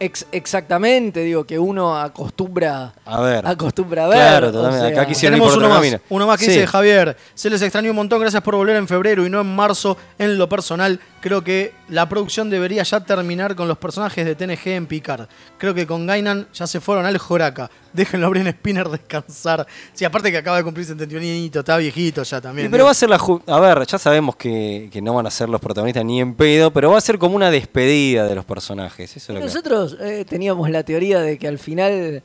Ex- exactamente, digo, que uno acostumbra A ver. acostumbra a ver. Claro, o totalmente. sea, Acá quisieron ir Tenemos por uno más, uno más que Sí. dice Javier. Se les extrañó un montón, gracias por volver en febrero y no en marzo. En lo personal, creo que la producción debería ya terminar con los personajes de TNG en Picard. Creo que con Gainan ya se fueron al Joraca. Déjenlo a Brian Spinner <laughs> descansar. Sí, aparte que acaba de cumplir 71 añitos, está viejito ya también. Pero va a ser la. ju- A ver, ya sabemos que, que no van a ser los protagonistas ni en pedo, pero va a ser como una despedida de los personajes. Eso es lo que. Nosotros eh, teníamos la teoría de que al final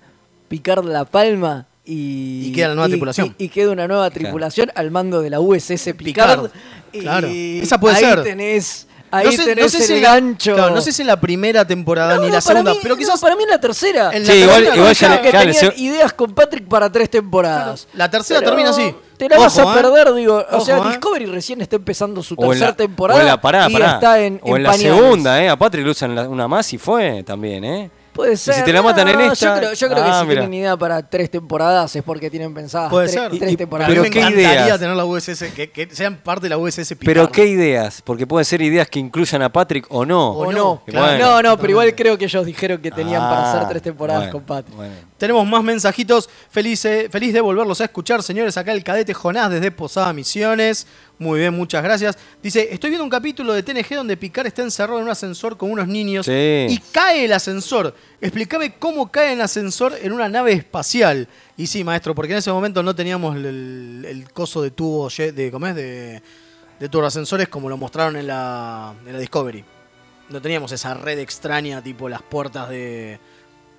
Picard la palma y, Y queda la nueva tripulación. Y, y queda una nueva tripulación al mando de la USS Picard. Picard, Y claro. Esa puede ahí ser. Tenés, ahí no sé, tenés no sé si el en la- gancho. claro, no sé si en la primera temporada No, ni no, la segunda, mí- pero no, quizás para mí en la tercera. en Sí, la igual- tercera- igual ya le- que claro, tenían se- ideas con Patrick para tres temporadas. La tercera Pero termina así. Te la vas a ¿eh? perder, digo. o Ojo, sea, ¿eh? Discovery recién está empezando su O en tercera la, temporada. o en la, pará, y pará. está en, o en, en la segunda, ¿eh? A Patrick lo usan una más y fue también, ¿eh? Puede ser. si te la matan en esta- Yo creo, yo creo Ah, que si mira. tienen idea para tres temporadas es porque tienen pensadas Puede tres, ser. tres Y- y- temporadas. Pero Pero me ¿qué encantaría ideas? tener la USS, que, que sean parte de la USS Picard. Pero ¿qué ideas? Porque pueden ser ideas que incluyan a Patrick o no. o o no. no, Que claro. bueno. no, no, pero igual creo que ellos dijeron que tenían para hacer Ah, tres temporadas bueno, con Patrick. bueno. Tenemos más mensajitos. Feliz, eh, feliz de volverlos a escuchar, señores. Acá el cadete Jonás desde Posada Misiones. Muy bien, muchas gracias. Dice, estoy viendo un capítulo de TNG donde Picard está encerrado en un ascensor con unos niños Sí. y cae el ascensor. Explícame cómo cae el ascensor en una nave espacial. Y sí, maestro, porque en ese momento no teníamos el, coso de tubo de, ¿cómo es? de, de turboascensores como lo mostraron en la, en la Discovery. No teníamos esa red extraña tipo las puertas de...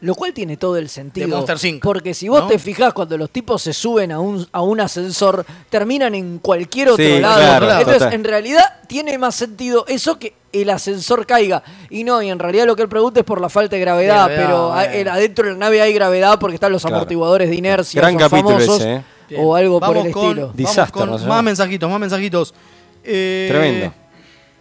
Lo cual tiene todo el sentido. De Monster Inc, Porque si vos ¿no? te fijás, cuando los tipos se suben a un, a un ascensor, terminan en cualquier otro Sí, lado. claro, Entonces, total. en realidad, tiene más sentido eso que el ascensor caiga. Y no, y en realidad lo que él pregunta es por la falta de gravedad. Pero a- bueno. el- adentro de la nave hay gravedad porque están los Claro. amortiguadores de inercia. Gran son capítulo famosos, ese, ¿eh? O algo por el con- estilo. Vamos Disaster, con ¿no se más mensajitos, más mensajitos. Eh, Tremendo.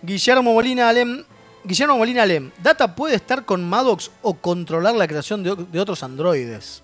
Guillermo Molina Alem. Guillermo Molina Alem. ¿Data puede estar con Maddox o controlar la creación de, otros androides?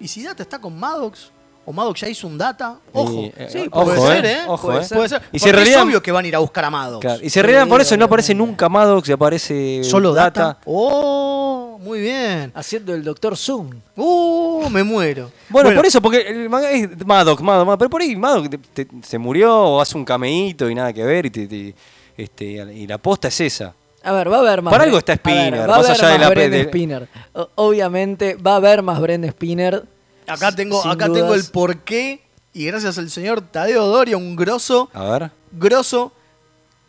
¿Y si Data está con Maddox? ¿O Maddox ya hizo un Data? Ojo. Y, eh, sí, ojo, puede ser, eh, ojo, puede, eh. ser, puede ser. Y en realidad- es obvio que van a ir a buscar a Maddox. Claro, Y se reían por eso no aparece nunca Maddox y aparece ¿Solo data? Data. Oh, muy bien. Haciendo el Doctor Zoom. Uh, me muero. Bueno, por eso, porque el manga es Maddox, Maddox, Maddox, pero por ahí Maddox te- te- se murió o hace un cameíto y nada que ver y, te- te- este, y la posta es esa. A ver, va a haber más. Para algo está a ver, Spinner, va a más haber allá de más la Brent de- Spinner. Obviamente va a haber más Brent Spinner. Acá tengo, acá dudas. tengo el porqué. Y gracias al señor Tadeo Doria, un grosso, A ver. grosso,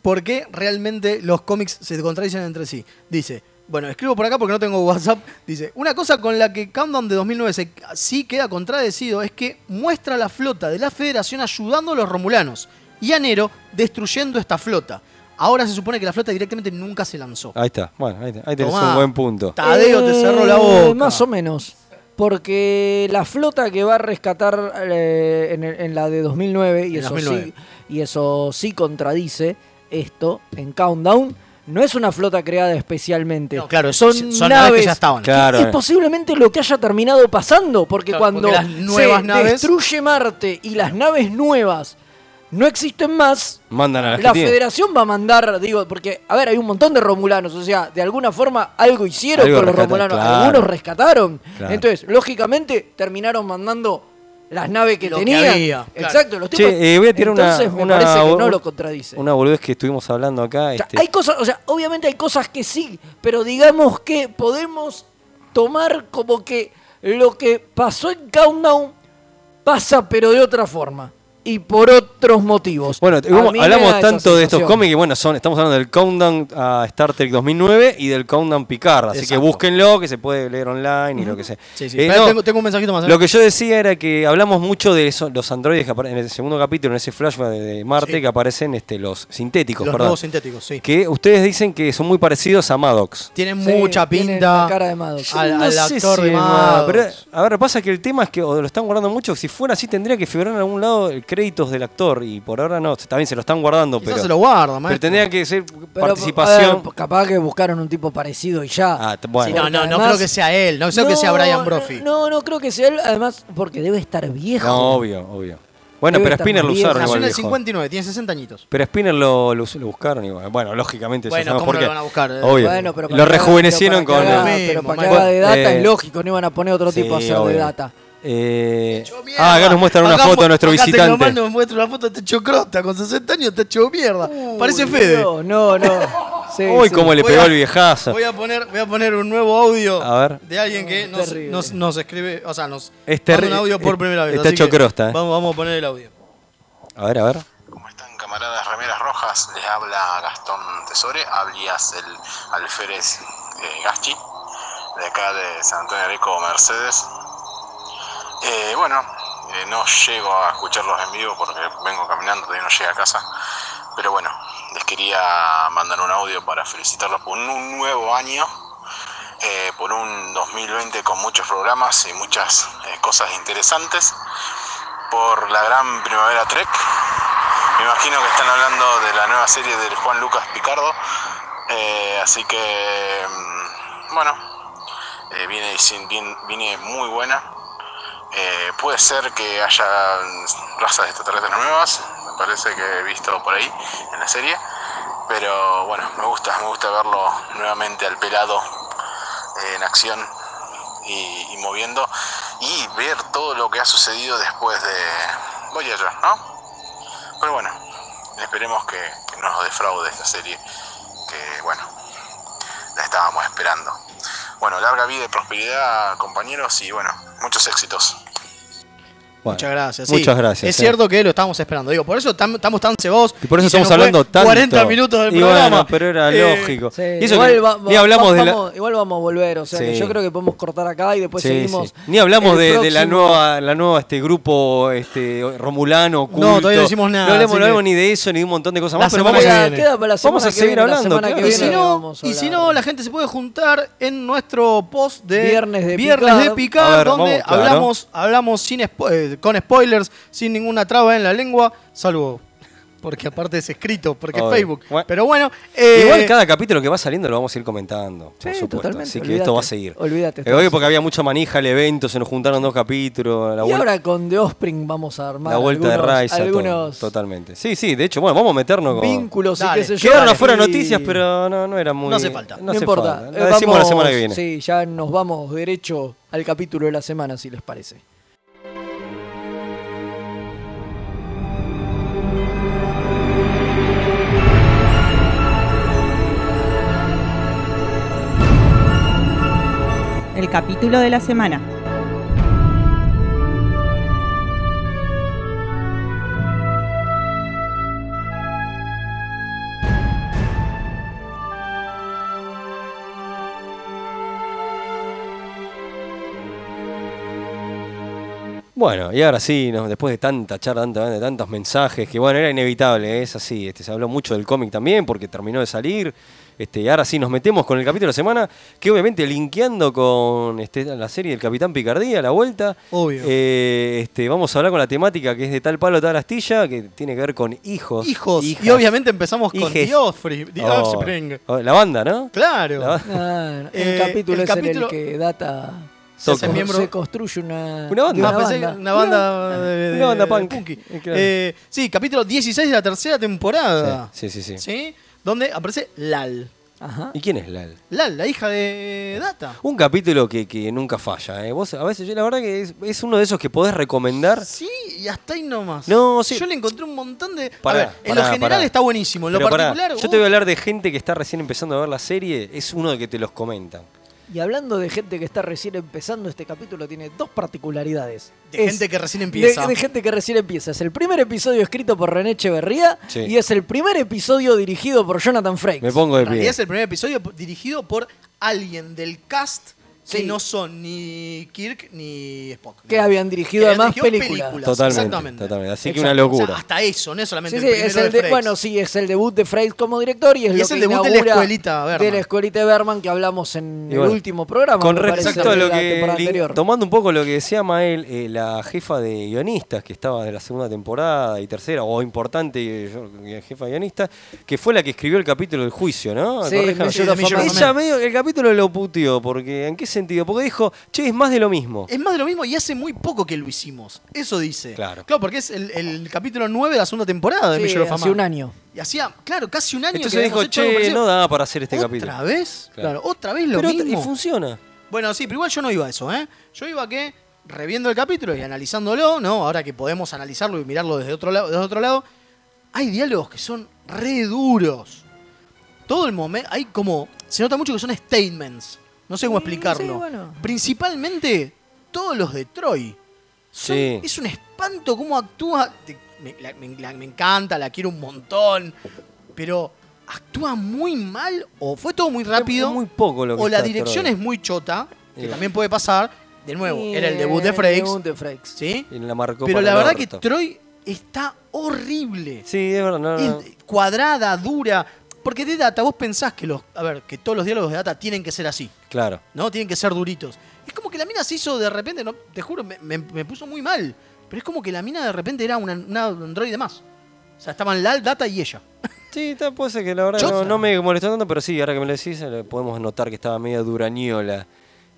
por qué realmente los cómics se contradicen entre sí. Dice, bueno, escribo por acá porque no tengo WhatsApp. Dice, una cosa con la que Countdown de 2009 se- sí queda contradecido es que muestra la flota de la Federación ayudando a los romulanos y a Nero destruyendo esta flota. Ahora se supone que la flota directamente nunca se lanzó. Ahí está. Bueno, ahí, ahí tenés Tomá. un buen punto. Tadeo te cerró la Eh, boca. Más o menos. Porque la flota que va a rescatar eh, en, la de 2009, y En eso, 2009. Sí, y eso sí contradice esto en Countdown, no es una flota creada especialmente. No, claro, son, son naves naves que ya estaban. Claro. Es posiblemente lo que haya terminado pasando, porque Claro, cuando porque las nuevas se naves- destruye Marte y las naves nuevas no existen más, Mandan a la, la federación va a mandar, digo, porque, a ver, hay un montón de romulanos, o sea, de alguna forma algo hicieron Algo con los romulanos, claro. algunos rescataron. Claro. Entonces, lógicamente, terminaron mandando las naves que Lo que tenían. había, claro. Exacto, los Che, tipos. eh, voy a tirar una- Entonces, me una- parece que no lo contradice. Una boludez que estuvimos hablando acá. O sea, este, hay cosas, o sea, obviamente hay cosas que sí, pero digamos que podemos tomar como que lo que pasó en Countdown pasa, pero de otra forma. Y por otros motivos. Bueno, como hablamos tanto de estos cómics y bueno, son, estamos hablando del Countdown a Star Trek 2009 y del Countdown Picard, así que búsquenlo, que se puede leer online y lo que sea. Sí, sí. Eh, no, tengo, tengo un mensajito más. ¿eh? Lo que yo decía era que hablamos mucho de eso, los androides que en el segundo capítulo, en ese flashback de, Marte, Sí. que aparecen este, los sintéticos, Los perdón. nuevos sintéticos, sí. Que ustedes dicen que son muy parecidos a Maddox. Tienen Sí, mucha tienen pinta. la cara de Maddox. Al, No al sé actor si de Maddox. pero, a ver, pasa que el tema es que o lo están guardando mucho. Si fuera así, tendría que figurar en algún lado el créditos del actor. Y por ahora no. También se lo están guardando, Quizás pero, se lo guarda, pero tendría que ser Pero, participación. ver, capaz que buscaron un tipo parecido y ya. Ah, bueno. Sí, no, no, no Además- creo que sea él. No creo que sea Brian Brophy. No, no creo que sea él, además, porque debe estar viejo. No, obvio, obvio. Bueno, Debe pero Spinner lo usaron Nació igual en el viejo. 59, tiene 60 añitos. Pero Spinner lo, lo, lo buscaron igual. Bueno, lógicamente. Bueno, ¿cómo por no qué. lo van a buscar? Eh, Obvio. Bueno, pero lo rejuvenecieron pero con. haga- el- Pero para que haga de data eh, es lógico, no iban a poner otro tipo a hacer de data. Eh, ah, acá nos muestran una Acá foto de nuestro acá visitante. nomás nos muestra una foto de Techo Crota con 60 años, te hecho mierda. Parece Uy, Fede. No, no, no. <laughs> Sí, Uy, sí. cómo le Voy pegó a- el viejazo. Voy a poner, voy a poner un nuevo audio A ver. de alguien que nos, nos, nos escribe, o sea, nos Es manda un audio por es- primera vez. está hecho crosta, eh. Vamos, vamos a poner el audio. A ver, a ver. ¿Cómo están camaradas remeras rojas? Les habla Gastón Tesore, alias el alférez eh, Gaschi, de acá de San Antonio de Areco, Mercedes. Eh, bueno, eh, no llego a escucharlos en vivo porque vengo caminando, todavía no llegué a casa. Pero bueno, les quería mandar un audio para felicitarlos por un, nuevo año, eh, por un 2020 con muchos programas y muchas cosas interesantes, por la gran Primavera Trek. Me imagino que están hablando de la nueva serie del Juan Lucas Picardo. Así que, mm, bueno, viene, viene muy buena. Eh, puede ser que haya razas extraterrestres nuevas, me parece que he visto por ahí en la serie. Pero bueno, me gusta, me gusta verlo nuevamente al pelado eh, en acción y, moviendo y ver todo lo que ha sucedido después de Voyager, ¿no? Pero bueno, esperemos que, que no nos defraude esta serie, que bueno, la estábamos esperando. Bueno, larga vida y prosperidad, compañeros, y bueno, muchos éxitos. Bueno, Muchas gracias. sí. Muchas gracias. Es cierto que lo estábamos esperando. Digo, por eso tam- estamos tan cebados. Y por eso y estamos hablando tanto. 40 minutos del y programa. Bueno, pero era Eh, lógico. Sí, Y eso igual, que va- ni va- hablamos de la. vamos- igual vamos a volver, o sea que yo creo que podemos cortar acá y después Sí, seguimos. sí. Ni hablamos de, de la nueva, la nueva este grupo este romulano oculto. No, todavía no decimos nada, No hablamos, no hablamos ni de eso ni de un montón de cosas La más, pero vamos a, viene. Queda para la Vamos a seguir viene, hablando. Y si, no, y si no, la gente se puede juntar en nuestro post de Viernes de ver, donde hablamos, hablamos sin spo- eh, con spoilers, sin ninguna traba en la lengua, salvo porque aparte es escrito, porque Obvio. es Facebook. Bueno. Pero bueno, eh, Igual cada capítulo que va saliendo lo vamos a ir comentando, por Sí, supuesto. totalmente, Así que olvídate, esto va a seguir. olvídate, Eh, hoy porque había mucha manija el evento, se nos juntaron dos capítulos, la, y ahora con The Offspring vamos a armar la vuelta algunos, de Rise, algunos totalmente. Sí, sí, de hecho, bueno, vamos a meternos con... vínculos Dale. y qué sé yo. Quedaron afuera noticias, pero no, no era muy... No hace falta. No, hace importa. falta. eh, Lo decimos la semana que viene. Sí, ya nos vamos derecho al capítulo de la semana, si les parece. Capítulo de la semana. Bueno, y ahora sí, después de tanta charla, de tantos mensajes, que bueno, era inevitable, es así, este, se habló mucho del cómic también porque terminó de salir, este, y ahora sí nos metemos con el capítulo de la semana, que obviamente linkeando con este, la serie del Capitán Picardía, la vuelta, Obvio. eh, este, vamos a hablar con la temática que es de tal palo, tal astilla, que tiene que ver con hijos. Hijos. hijas, Y obviamente empezamos con hijes. The Offspring. The Oh, Offspring. oh, la banda, ¿no? Claro. Ba- Ah, <laughs> el Eh, capítulo el es en capítulo- el que Data Se hace co- miembro- se construye una, Una banda. Ah, una banda. una banda de, de- Una banda de punk. punky. Eh, claro. Eh, sí, capítulo 16 de la tercera temporada. Sí, sí, sí. ¿Sí? Donde aparece Lal. Ajá. ¿Y quién es Lal? Lal, la hija de Data. Un capítulo que, que nunca falla, ¿eh? Vos, a veces, yo la verdad que es, es uno de esos que podés recomendar. Sí, y hasta ahí nomás. No, sí. Yo le encontré un montón de. Pará, a ver, en lo general pará. está buenísimo. En lo Pero pará, particular. yo te uh, voy a hablar de gente que está recién empezando a ver la serie, es uno de que te los comentan. Y hablando de gente que está recién empezando, este capítulo tiene dos particularidades. De Es- gente que recién empieza. De, gente que recién empieza. Es el primer episodio escrito por René Echeverría Sí. y es el primer episodio dirigido por Jonathan Frakes. Me pongo de pie. es el primer episodio dirigido por alguien del cast que Sí. no son ni Kirk ni Spock. Que habían dirigido Que además dirigido películas. Totalmente, Exactamente. totalmente. Así que Exacto. una O sea, locura. hasta eso, no es solamente Sí, el sí, primero es el de de- Frakes. bueno, sí, es el debut de Frakes como director y es Y lo es que el debut de la escuelita Berman. de la escuelita de Berman que hablamos en el último programa. Con respecto a lo que, tomando un poco lo que decía Mael, eh, la jefa de guionistas que estaba de la segunda temporada y tercera, o importante eh, eh, jefa de guionistas, que fue la que escribió el capítulo del juicio, ¿no? Sí, Ella medio el capítulo lo puteó, porque ¿en qué sentido? Porque dijo, che, es más de lo mismo. Es más de lo mismo y hace muy poco que lo hicimos. Eso dice. Claro. Claro, porque es el, el capítulo 9 de la segunda temporada de Sí, Millero Fama. hace un año. Y hacía, claro, casi un año Entonces que dijo, hecho che, parecido. no da para hacer este ¿Otra capítulo. vez? Claro. Claro. otra vez lo Pero otra- mismo. y funciona. Bueno, sí, pero igual yo no iba a eso, ¿eh? Yo iba a que, reviendo el capítulo y analizándolo, ¿no? Ahora que podemos analizarlo y mirarlo desde otro lado, desde otro lado hay diálogos que son re duros. Todo el momento, hay como, se nota mucho que son statements. No sé cómo explicarlo. sí, bueno. Principalmente todos los de Troy. Son- Sí. Es un espanto cómo actúa. Te- Me, la- me- la- me encanta, la quiero un montón. Pero actúa muy mal o fue todo muy rápido. Es muy poco lo que o la dirección Troy. es muy chota, que Sí. también puede pasar. De nuevo, Sí, era el debut de el Frakes. debut de Frakes. ¿sí? Y la marcó Pero la verdad que. Troy está horrible. Sí, es verdad. No, no. Es cuadrada, dura. Porque de Data vos pensás que los. A ver, que todos los diálogos de Data tienen que ser así. Claro. ¿no? Tienen que ser duritos. Es como que la mina se hizo de repente, no, te juro, me, me- me puso muy mal. Pero es como que la mina de repente era una, una androide más. O sea, estaban Lal, Data y ella. <laughs> Sí, puede ser que la verdad no, no me molestó tanto, pero sí, ahora que me lo decís, eh, podemos notar que estaba media durañola.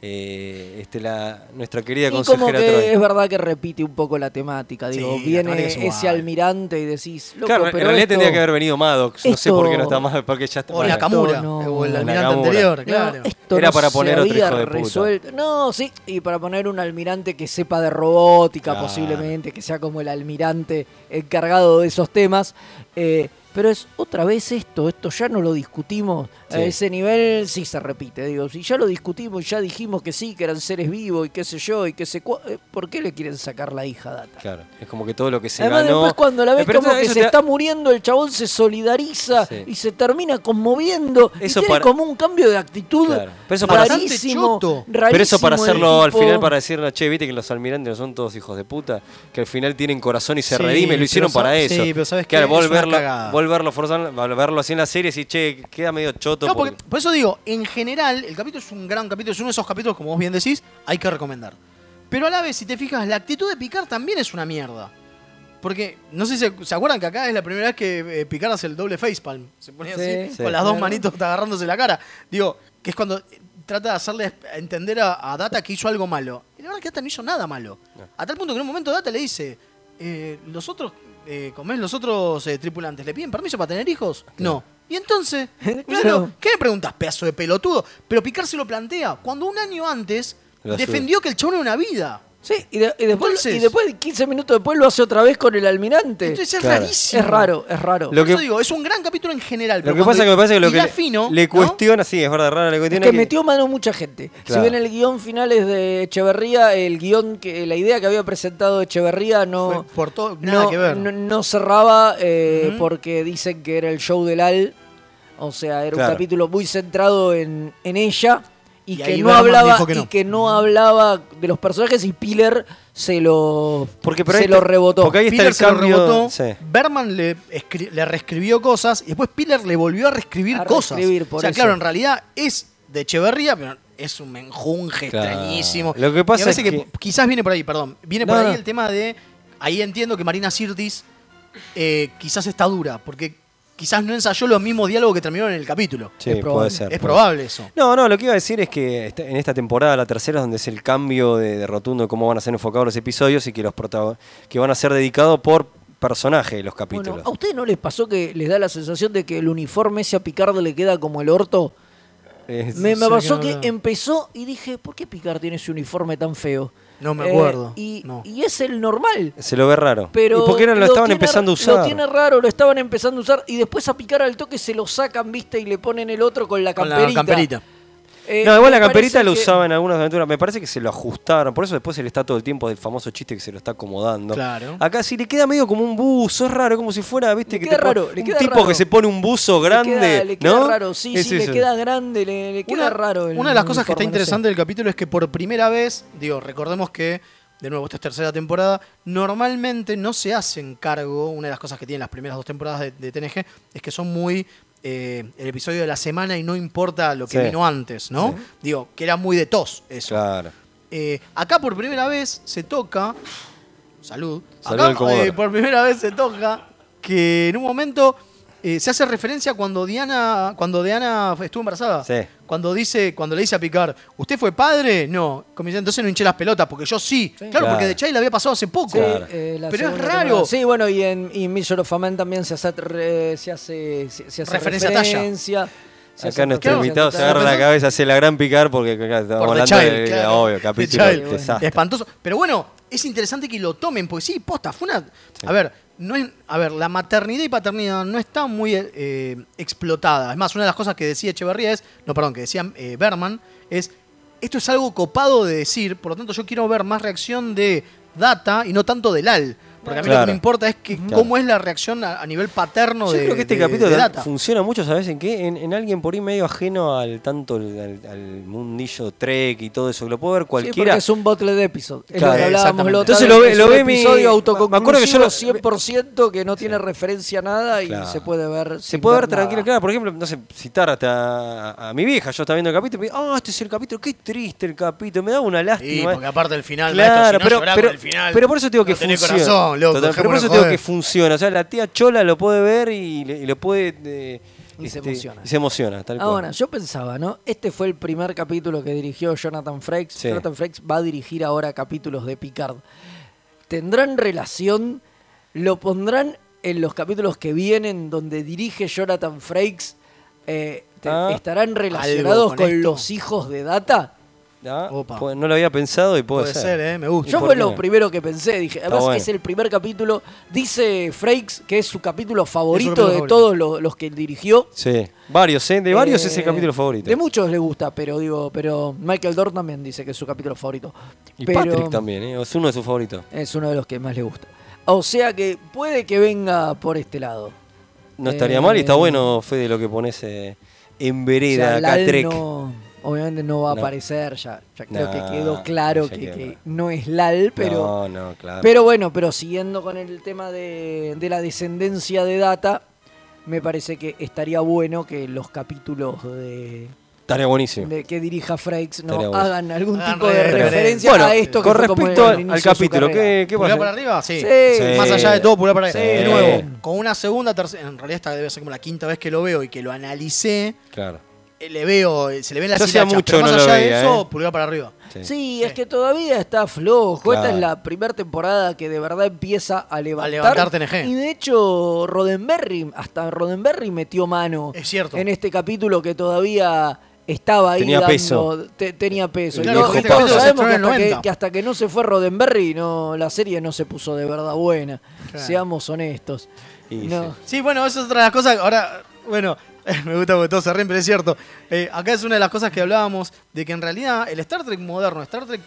Eh, este, la, nuestra querida Y como consejera que es verdad que repite un poco la temática. Digo, viene ese almirante y decís. Loco, Claro, en pero realidad esto- tendría que haber venido Maddox. No sé por qué no está más, porque ya está. O bueno, Nakamura. no. O el almirante Nakamura. anterior, No, claro. esto Era no para poner otro hijo de puta. resuelto. No, sí, y para poner un almirante que sepa de robótica Claro. posiblemente, que sea como el almirante encargado de esos temas. eh, pero es otra vez esto, esto ya no lo discutimos. Sí. A ese nivel sí se repite. Digo, si ya lo discutimos ya dijimos que sí, que eran seres vivos y qué sé yo, y qué sé eh, ¿Por qué le quieren sacar la hija Data? Claro, es como que todo lo que se Además, ganó. después cuando la ves Eh, pero como que se te- está muriendo, el chabón se solidariza Sí. y se termina conmoviendo. Eso y tiene para- como un cambio de actitud Claro. Pero eso para- rarísimo. Pero eso para hacerlo al final, para decirle, che, viste que los almirantes no son todos hijos de puta, que al final tienen corazón y se Sí, redimen, lo hicieron para eso. sí, pero ¿sabes Claro, qué? Es una volverlo forzar, volverlo así en la serie, y che, queda medio choto. No, porque- porque- por eso digo, en general, el capítulo es un gran capítulo, es uno de esos capítulos, como vos bien decís, hay que recomendar. Pero a la vez, si te fijas, la actitud de Picard también es una mierda. Porque, no sé si se, ¿se acuerdan que acá es la primera vez que eh, Picard hace el doble facepalm. Se ponía Sí, así, sí. con las dos Claro. manitos agarrándose la cara. Digo, que es cuando eh, trata de hacerle entender a, a Data que hizo algo malo. Y la verdad es que Data no hizo nada malo. A tal punto que en un momento Data le dice, eh, los otros, eh, ¿cómo es? Los otros eh, tripulantes, ¿le piden permiso para tener hijos? No. Y entonces, <laughs> Claro. ¿qué me preguntas, pedazo de pelotudo? Pero Picard se lo plantea cuando un año antes defendió que el chabón era una vida. Sí, y, de- y después, Entonces- y después, 15 minutos después, lo hace otra vez con el almirante. Entonces es Claro. rarísimo. es raro, es raro. Lo Por que- eso digo, es un gran capítulo en general. Lo pero que pasa es que me parece que lo que le, fino, le ¿no? cuestiona, sí, es verdad, raro, le Es cuestiona que que- metió mano mucha gente. Claro. Si bien el guion final es de Echeverría, el guion, que la idea que había presentado Echeverría no, Fue por todo, nada no, que ver. no- no cerraba eh, porque dicen que era el show del Al. O sea, era Claro. un capítulo muy centrado en, en ella. Y, Y que no hablaba dijo que no. y que no hablaba de los personajes y Piller se lo Porque se está- lo rebotó. porque ahí está Piller el se lo rebotó, sí. Berman le, escri- le reescribió cosas y después Piller le volvió a reescribir A cosas. reescribir, por o sea, eso. claro, en realidad es de Echeverría, pero es un menjunje Claro. extrañísimo. Lo que pasa me parece es que, que- quizás viene por ahí, perdón. Viene por ahí no. el tema de. Ahí entiendo que Marina Sirtis eh, quizás está dura, porque quizás no ensayó los mismos diálogos que terminaron en el capítulo. Sí, Es puede probable. ser. es puede probable eso. No, no, lo que iba a decir es que en esta temporada, la tercera, es donde es el cambio de, de rotundo de cómo van a ser enfocados los episodios y que los protagon- que van a ser dedicados por personaje los capítulos. Bueno, ¿a ustedes no les pasó que les da la sensación de que el uniforme ese a Picard le queda como el orto? Es- Me, pasó que que no- empezó y dije, ¿por qué Picard tiene ese uniforme tan feo? No me Eh, acuerdo. y, no. y es el normal. se lo ve raro. Pero ¿Y por qué no lo, lo estaban tiene- empezando a usar? Lo tiene raro, lo estaban empezando a usar y después a picar al toque se lo sacan, viste, y le ponen el otro con la Con camperita. la camperita. Eh, No, igual la camperita lo que- usaba en algunas aventuras. Me parece que se lo ajustaron. Por eso después él está todo el tiempo del famoso chiste que se lo está acomodando. Claro. Acá sí le queda medio como un buzo, es raro, como si fuera, viste, Le que queda te raro, le un queda tipo raro. que se pone un buzo Le grande, queda, le queda ¿no? raro, sí, Es sí, le queda grande, le, le queda una, raro. el una de las cosas que está uniforme, no sé. interesante del capítulo es que por primera vez, digo, recordemos que, de nuevo, esta es tercera temporada, normalmente no se hacen cargo, una de las cosas que tienen las primeras dos temporadas de, de TNG, es que son muy eh, el episodio de la semana y no importa lo que Sí. vino antes, ¿no? Digo, que era muy de tos eso. Claro. Eh, acá por primera vez se toca. Salud. Salud Acá, eh, por primera vez se toca que en un momento se hace referencia cuando Diana, cuando Diana estuvo embarazada. Sí. Cuando dice, cuando le dice a Picard, ¿usted fue padre? No. Dice, entonces no hinché las pelotas, porque yo sí. Claro, Claro. porque de Chai le había pasado hace poco. Sí, Claro. eh, la Pero es raro. temporada. Sí, bueno, y en y Mission of a Man también se hace, re- se hace, se, se hace Referencia a Talla. Acá nuestro Claro. invitado se agarra la cabeza, hace la gran picar porque claro, estamos Por hablando Child, de, claro. obvio, capítulo desastre. Espantoso. Pero bueno, es interesante que lo tomen, porque sí, posta, fue una. A ver, no es, a ver, la maternidad y paternidad no está muy eh, explotada. Es más, una de las cosas que decía Echeverría es, no, perdón, que decía eh, Berman, es esto es algo copado de decir, por lo tanto yo quiero ver más reacción de Data y no tanto del Al. Porque a mí lo que me importa es que cómo es la reacción a, a nivel paterno Yo de, creo que este de- capítulo de da- Data. funciona mucho, ¿sabes en qué? En, en alguien por ahí medio ajeno al tanto al, al mundillo Trek y todo eso, que lo puede ver Sí, cualquiera. porque es un bottle episode. Es Claro, lo que hablábamos Entonces lo ve- es lo ve mi- episodio me acuerdo que yo lo- autoconclusivo 100% que no tiene referencia a nada y Claro. se puede ver Se puede ver nada. tranquilo, claro. Por ejemplo, no sé, citar hasta a, a mi vieja. Yo estaba viendo el capítulo y me dice, ah, este es el capítulo, qué triste el capítulo, me da una Sí, lástima. porque aparte del final, Claro, maestro, si no pero, pero, el final. pero por eso te digo que no funciona. Loco, Total, pero por eso digo que funciona. O sea, la tía Chola lo puede ver y, le- y lo puede. eh, Y se emociona. y se emociona, tal cual. Ahora, yo pensaba, ¿no? Este fue el primer capítulo que dirigió Jonathan Frakes. Sí. Jonathan Frakes va a dirigir ahora capítulos de Picard. ¿Tendrán relación? ¿Lo pondrán en los capítulos que vienen donde dirige Jonathan Frakes? Eh, Ah. ¿Estarán relacionados con los hijos de Data? Ah, Opa. pues no lo había pensado y puede, Puede ser, ¿eh? Me gusta. Yo fue qué lo primero que pensé. Dije, además bueno. es el primer capítulo. Dice Frakes que es su capítulo favorito de favorito. todos los, los que dirigió. Sí, varios, ¿eh? De varios Eh, es el capítulo favorito. De muchos le gusta, pero digo, pero Michael Dorn también dice que es su capítulo favorito. y pero Patrick también, ¿eh? Es uno de sus favoritos. Es uno de los que más le gusta. O sea que puede que venga por este lado. No estaría Eh, mal y está bueno, Fede, lo que pones eh, en O vereda, sea, acá Lal Trek. no- obviamente no va a No. aparecer, ya, ya creo No, que quedó claro que, quedó que claro. no es Lal, pero, No, no, claro. pero bueno, pero siguiendo con el tema de, de la descendencia de Data, me parece que estaría bueno que los capítulos de, Estaría buenísimo. de que dirija Frakes no Estaría bueno. hagan algún Hagan tipo de referencia. a esto que con respecto al, capítulo. ¿qué, qué para arriba? Sí. Sí. Más allá de todo, pulgar para arriba. Sí. De nuevo, con una segunda, tercera. En realidad, esta debe ser como la quinta vez que lo veo y que lo analicé. Claro. Le veo, se le ven las Yo hacía hilachas, mucho pero más no lo allá veía, de eso, ¿eh? pulgar para arriba. Sí. Sí, es que todavía está flojo. Esta es la primera temporada que de verdad empieza a levantar. levantar TNG. Y de hecho, Roddenberry, hasta Roddenberry metió mano Es cierto. en este capítulo que todavía estaba ahí Tenía dando- peso. te- tenía peso. Claro, todos este sabemos que hasta, que, 90. que hasta que no se fue Roddenberry, no, la serie no se puso de verdad buena. Claro. Seamos honestos. Y No. Sí, bueno, eso es otra de las cosas. Ahora, bueno, <laughs> me gusta porque todos se ríen, pero es cierto. Eh, acá es una de las cosas que hablábamos de que en realidad el Star Trek moderno, Star Trek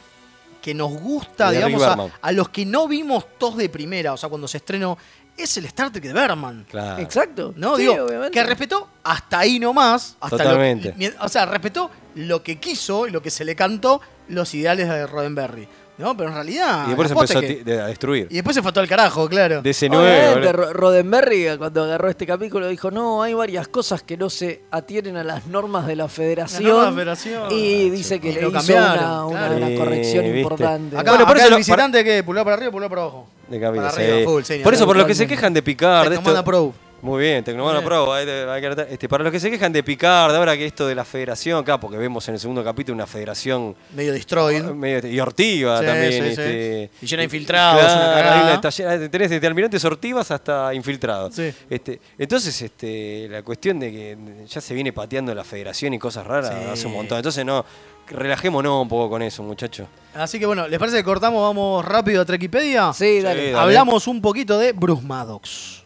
que nos gusta, De digamos, a, a los que no vimos todos de primera, o sea, cuando se estrenó, es el Star Trek de Berman. Claro. Exacto. ¿No? Sí, Digo, obviamente. que respetó hasta ahí nomás. Hasta lo- Totalmente. mi- o sea, respetó lo que quiso y lo que se le cantó, los ideales de Roddenberry. ¿No? Pero en realidad. Y después posta empezó a, que- de- destruir. y después se fue todo al carajo, claro. DC9. Obviamente, boludo. Ro- Roddenberry cuando agarró este capítulo dijo, no, hay varias cosas que no se atienen a las normas de la federación. normas de la federación. Y dice que Y le hizo cambiaron, una, una- claro. una Sí, corrección ¿viste? importante. Acá, Bueno, por acá eso el visitante que pulgar para arriba, pulgar para abajo. De capítulo, Para arriba, sí. full, sí, Por eso, por los que se quejan de Picard, de esto. Muy bien, Tecnomana Bien. Pro. hay hay. Este, para los que se quejan de Picard, de ahora que esto de la federación, acá, porque vemos en el segundo capítulo una federación Medio destroyed. medio, y ortiva Sí, también. sí, sí. este, Y llena de infiltrados, Claro, una- tenés desde almirantes ortivas hasta infiltrados. Sí. Este, entonces, este, la cuestión de que ya se viene pateando la federación y cosas raras Sí. hace un montón. Entonces, no, relajémonos un poco con eso, muchachos. Así que bueno, ¿les parece que cortamos, vamos rápido a Trekipedia? Sí, dale. Sí, dale. Hablamos un poquito de Bruce Maddox.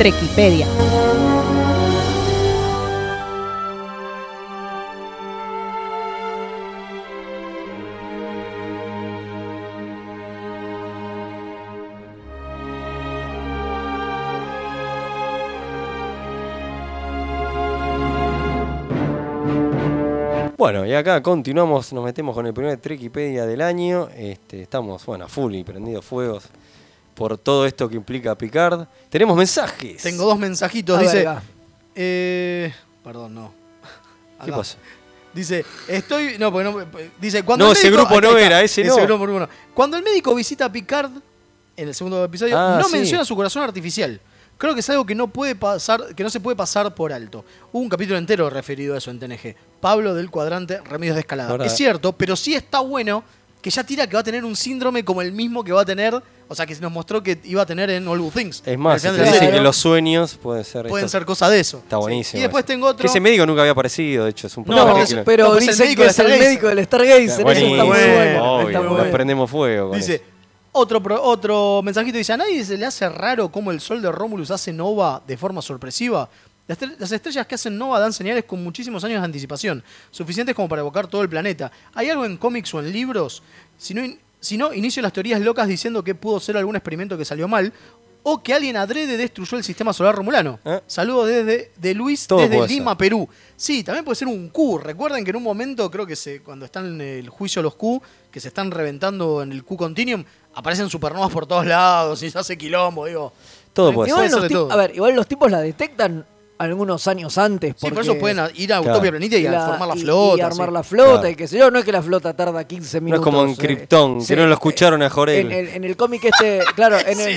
Trequipedia. Bueno, y acá continuamos, nos metemos con el primer Trekipedia del año. Este, estamos, bueno, a full y prendidos fuegos por todo esto que implica Picard. Tenemos mensajes. Tengo dos mensajitos. A Dice. eh, perdón, no. ¿Qué pasa? Dice, estoy. No, porque no. Dice, cuando No, el ese médico- grupo ahí no está, era, ese no. grupo no. Cuando el médico visita a Picard, en el segundo episodio, Ah, no sí. menciona su corazón artificial. Creo que es algo que no puede pasar, que no se puede pasar por alto. Hubo un capítulo entero referido a eso en TNG. Pablo del cuadrante Remedios de Escalada. Es cierto, pero sí está bueno que ya tira que va a tener un síndrome como el mismo que va a tener, o sea, que se nos mostró que iba a tener en All Good Things. Es más, te dice que los sueños pueden ser. pueden esto. ser cosa de eso. Está Sí. buenísimo. Y después eso. tengo otro. Que ese médico nunca había aparecido, de hecho, es un No, No, pero no, pues médico que del es el médico del Stargazer. Eso está muy bueno. obvio, está muy nos bueno. prendemos fuego con Dice, eso. otro, pro- otro mensajito dice, ¿a nadie se le hace raro cómo el sol de Romulus hace nova de forma sorpresiva? Las, tre- las estrellas que hacen nova dan señales con muchísimos años de anticipación, suficientes como para evocar todo el planeta. ¿Hay algo en cómics o en libros? Si no, in- si no, inicio las teorías locas diciendo que pudo ser algún experimento que salió mal o que alguien adrede destruyó el sistema solar romulano. ¿Eh? Saludos desde de Luis Todo desde Lima, ser. Perú. Sí, también puede ser un Q. Recuerden que en un momento, creo que se, cuando están en el juicio los Q, que se están reventando en el Q Continuum, aparecen supernovas por todos lados y se hace quilombo, digo. Todo puede Igual ser. Igual ser los de tip- todo. a ver, igual los tipos la detectan algunos años antes. Sí, por porque eso pueden ir a Claro. Utopia Planeta y a la- formar la y- flota. Y, armar sí. la flota Claro. y qué sé yo. No es que la flota tarda 15 No es minutos. como en eh, Krypton, que sí, no lo eh, escucharon a Jorel. En, el- en el cómic este, claro, en <laughs> el, Hay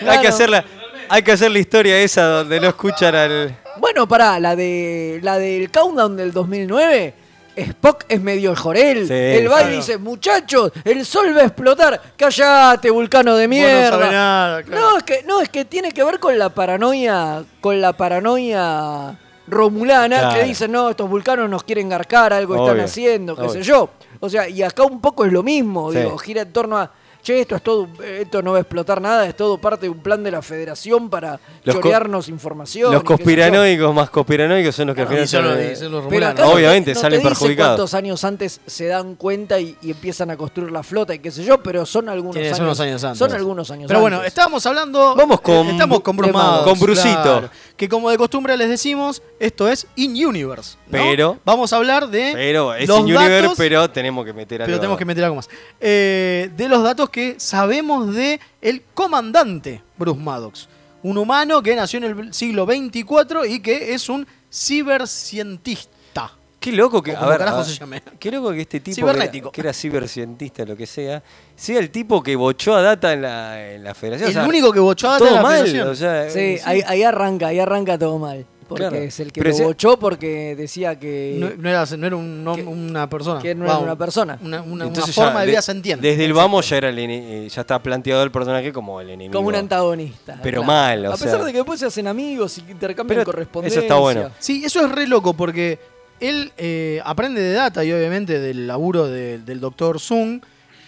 claro. que hacer la, hay que hacer la historia esa donde no escuchan al. Bueno, pará, la de la del countdown del 2009, Spock es medio el Jorel. Sí, Él va y claro. dice, muchachos, el sol va a explotar. Cállate, vulcano de Vos no mierda. nada, claro. No, es que, no, es que tiene que ver con la paranoia, con la paranoia romulana, Claro. que dicen, no, estos vulcanos nos quieren garcar, algo están haciendo, qué obvio. sé yo. O sea, y acá un poco es lo mismo, Sí. digo, gira en torno a, che, esto es todo, esto no va a explotar nada, es todo parte de un plan de la federación para Los chorearnos información. Los conspiranoicos más conspiranoicos son los que al Y final son los- son, y son los Pero romulanos. acá no te- Obviamente, no salen te perjudicados. cuántos años antes se dan cuenta y, y empiezan a construir la flota y qué sé yo, pero son algunos años. son unos años antes. Son algunos años Pero bueno, antes. estábamos hablando. Vamos con- eh, estamos con con Brucito. claro. que como de costumbre les decimos, esto es In-Universe. ¿no? Pero- Vamos a hablar de. Pero es los in universe, datos- pero tenemos que meter algo. Pero tenemos que meter algo más. Eh, de los datos que sabemos de el comandante Bruce Maddox. Un humano que nació en el siglo 24 y que es un cibercientista. Qué loco que. A ver, carajo a- se llame. Qué loco que este tipo. Que era, que era cibercientista, lo que sea. Sea el tipo que bochó a data en la, en la federación. El o sea, único que bochó a data Todo en la mal. federación. O sea, Sí, eh, Ahí, ahí arranca, ahí arranca todo mal. Porque Claro. es el que Pero lo bochó porque decía que, No, no era, no era un nom- que- una persona. que no era una persona. Una, una- una Entonces ya forma de de- vida sentiente. Desde el vamos ya era el eh, ya está planteado el personaje como el enemigo. como un antagonista. Pero mal, o A pesar sea. de que después se hacen amigos y intercambian Pero correspondencia. eso está bueno. Sí, eso es re loco porque él eh, aprende de data y obviamente del laburo de- del doctor Sung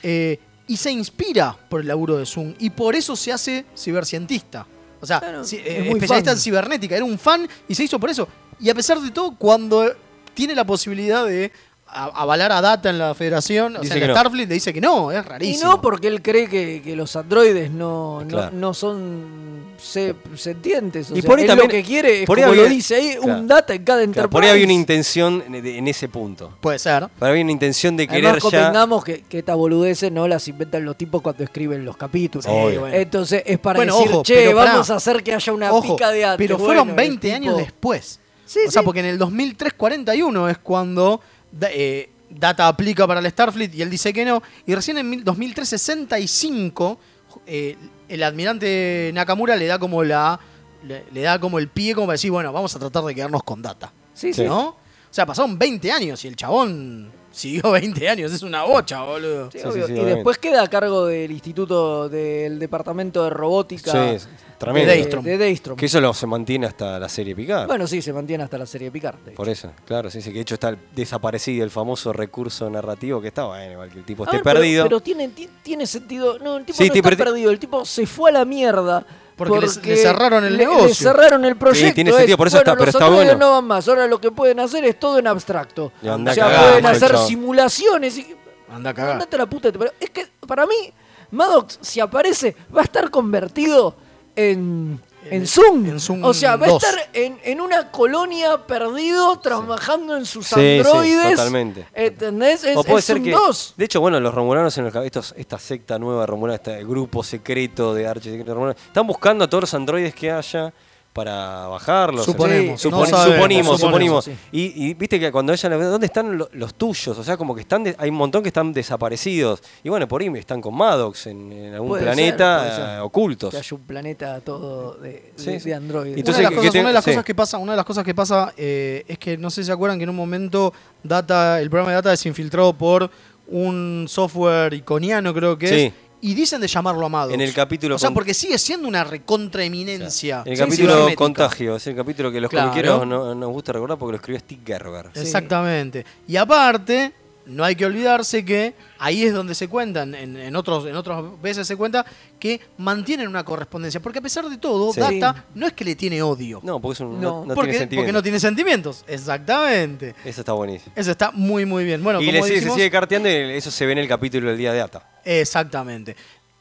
eh, y se inspira por el laburo de Sung y por eso se hace cibercientista. O sea, Claro, ci- es eh, especialista fan. en cibernética. Era un fan y se hizo por eso. Y a pesar de todo, cuando tiene la posibilidad de avalar a Data en la federación, o sea, en no. Starfleet, le dice que no, es Y rarísimo. no porque él cree que, que los androides no, no, no son se- sentientes. O Y sea, por ahí él también- lo que quiere es, por ahí como lo dice ahí, claro. un data en cada Claro, Enterprise. por ahí había una intención en, en ese punto. Puede ser. Por ahí había una intención de querer Además, ya. convengamos que, que estas boludeces no las inventan los tipos cuando escriben los capítulos. Bueno. Entonces es para Bueno, decir, ojo, che, vamos a hacer que haya una Ojo, pica de antes. pero Bueno, fueron el 20 tipo- años después. Sí, o sea, sí. porque en el 2003-41 es cuando eh, Data aplica para el Starfleet y él dice que no. Y recién en mil- 2365 eh, el almirante Nakamura le da como la le, le da como el pie como para decir, bueno, vamos a tratar de quedarnos con Data. Sí, sí. ¿No? O sea, pasaron 20 años y el chabón siguió <laughs> 20 años. Es una bocha, boludo. Sí, Sí, obvio. sí, sí, y obviamente. después queda a cargo del instituto del departamento de robótica Sí, es de. Daystrom. de Daystrom. Que eso lo se mantiene hasta la serie Picard. Bueno, sí, se mantiene hasta la serie Picard. de Por eso, claro, sí, sí, que de hecho está el desaparecido el famoso recurso narrativo que está, bueno, igual que el tipo A esté ver, pero- perdido. Pero, tiene, ti- tiene sentido. No, el tipo Sí, no está pero ti- perdido. El tipo se fue a la mierda. Porque le- le cerraron el le- negocio. Le cerraron el proyecto. tiene es, sentido, por eso bueno, está- pero los está bueno. no van más. Ahora lo que pueden hacer es todo en abstracto. Y anda o sea, a cagar, pueden hacer simulaciones. Y, Anda a cagar. Andate a la puta. Pero es que para mí, Maddox, si aparece, va a estar convertido en. En Zoom. en Zoom o sea, va a 2. estar en, en una colonia perdido trabajando en sus Sí, sí, androides. totalmente. ¿Entendés? Es, o puede es ser Zoom que. 2. De hecho, bueno, los romulanos en el, estos, esta secta nueva romulana, este grupo secreto de Archie romulanos, están buscando a todos los androides que haya para bajarlos. Suponemos, Sí, no supon- sabemos, suponimos, suponemos, suponimos. Y, y viste que cuando ella ¿dónde están lo- los tuyos? O sea, como que están de- hay un montón que están desaparecidos. Y bueno, por ahí están con Maddox en, en algún Puede planeta ser. ocultos. Que haya un planeta todo de, de, de androides. Entonces, una de las cosas, que te- una de las sí. cosas que pasa, una de las cosas que pasa eh, es que no sé si se acuerdan que en un momento Data, el programa de Data es infiltrado por un software iconiano, creo que Sí. es. Y dicen de llamarlo a Maddox. En el capítulo O sea, con- porque sigue siendo una recontraeminencia. El Sí, capítulo. Contagio, es el capítulo que los Claro. comiqueros no, nos gusta recordar porque lo escribió Steve Gerber. Sí. Exactamente. Y aparte, no hay que olvidarse que ahí es donde se cuentan, en, en otros, en otras veces se cuenta que mantienen una correspondencia. Porque a pesar de todo, Sí. Data no es que le tiene odio. No, porque es un- No. no, no porque, tiene porque no tiene sentimientos. Exactamente. Eso está buenísimo. Eso está muy, muy bien. Bueno, y como le sigue, dijimos- se sigue carteando y eso se ve en el capítulo del día de Ata. Exactamente.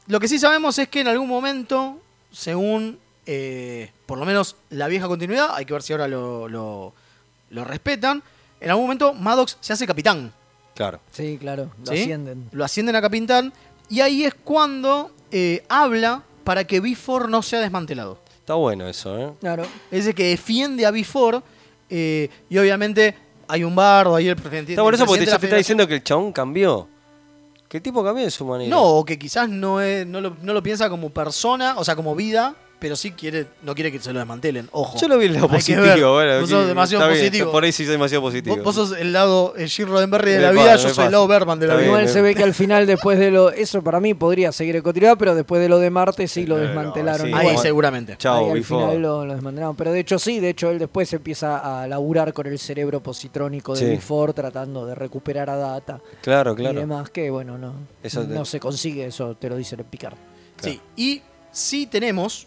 Lo que sí sabemos es que en algún momento, según eh, por lo menos la vieja continuidad, hay que ver si ahora lo, lo- lo respetan, en algún momento Maddox se hace capitán. Claro. Sí, claro, lo ¿sí? ascienden. Lo ascienden a capitán y ahí es cuando eh, habla para que B4 no sea desmantelado. Está bueno eso, ¿eh? Claro. Es el que defiende a B4 eh, y obviamente hay un bardo, ahí el presidente. Está bueno eso porque te, te está diciendo que el chabón cambió. Que el tipo cambió de su manera. No, o que quizás no, es, no, lo, no lo piensa como persona, o sea, como vida, pero sí quiere, no quiere que se lo desmantelen. Ojo. Yo lo vi en que positivo. Bueno, Vos sos demasiado bien, positivo. por ahí sí soy demasiado positivo. Vos, vos sos el lado eh, Gil Roddenberry de la vida, yo soy pasa. el lado Berman de la vida. Igual se ve que al final, después de lo. Eso para mí podría seguir en continuidad, pero después de lo de Marte sí lo Pero, desmantelaron. sí. Ahí seguramente. Chao, Ahí al final lo, lo desmantelaron. Pero de hecho sí, de hecho él después empieza a laburar con el cerebro positrónico de Sí. Before tratando de recuperar a Data Claro, y claro. demás, que bueno, no, Eso te- no se consigue, eso te lo dicen en Picard. Sí, y sí tenemos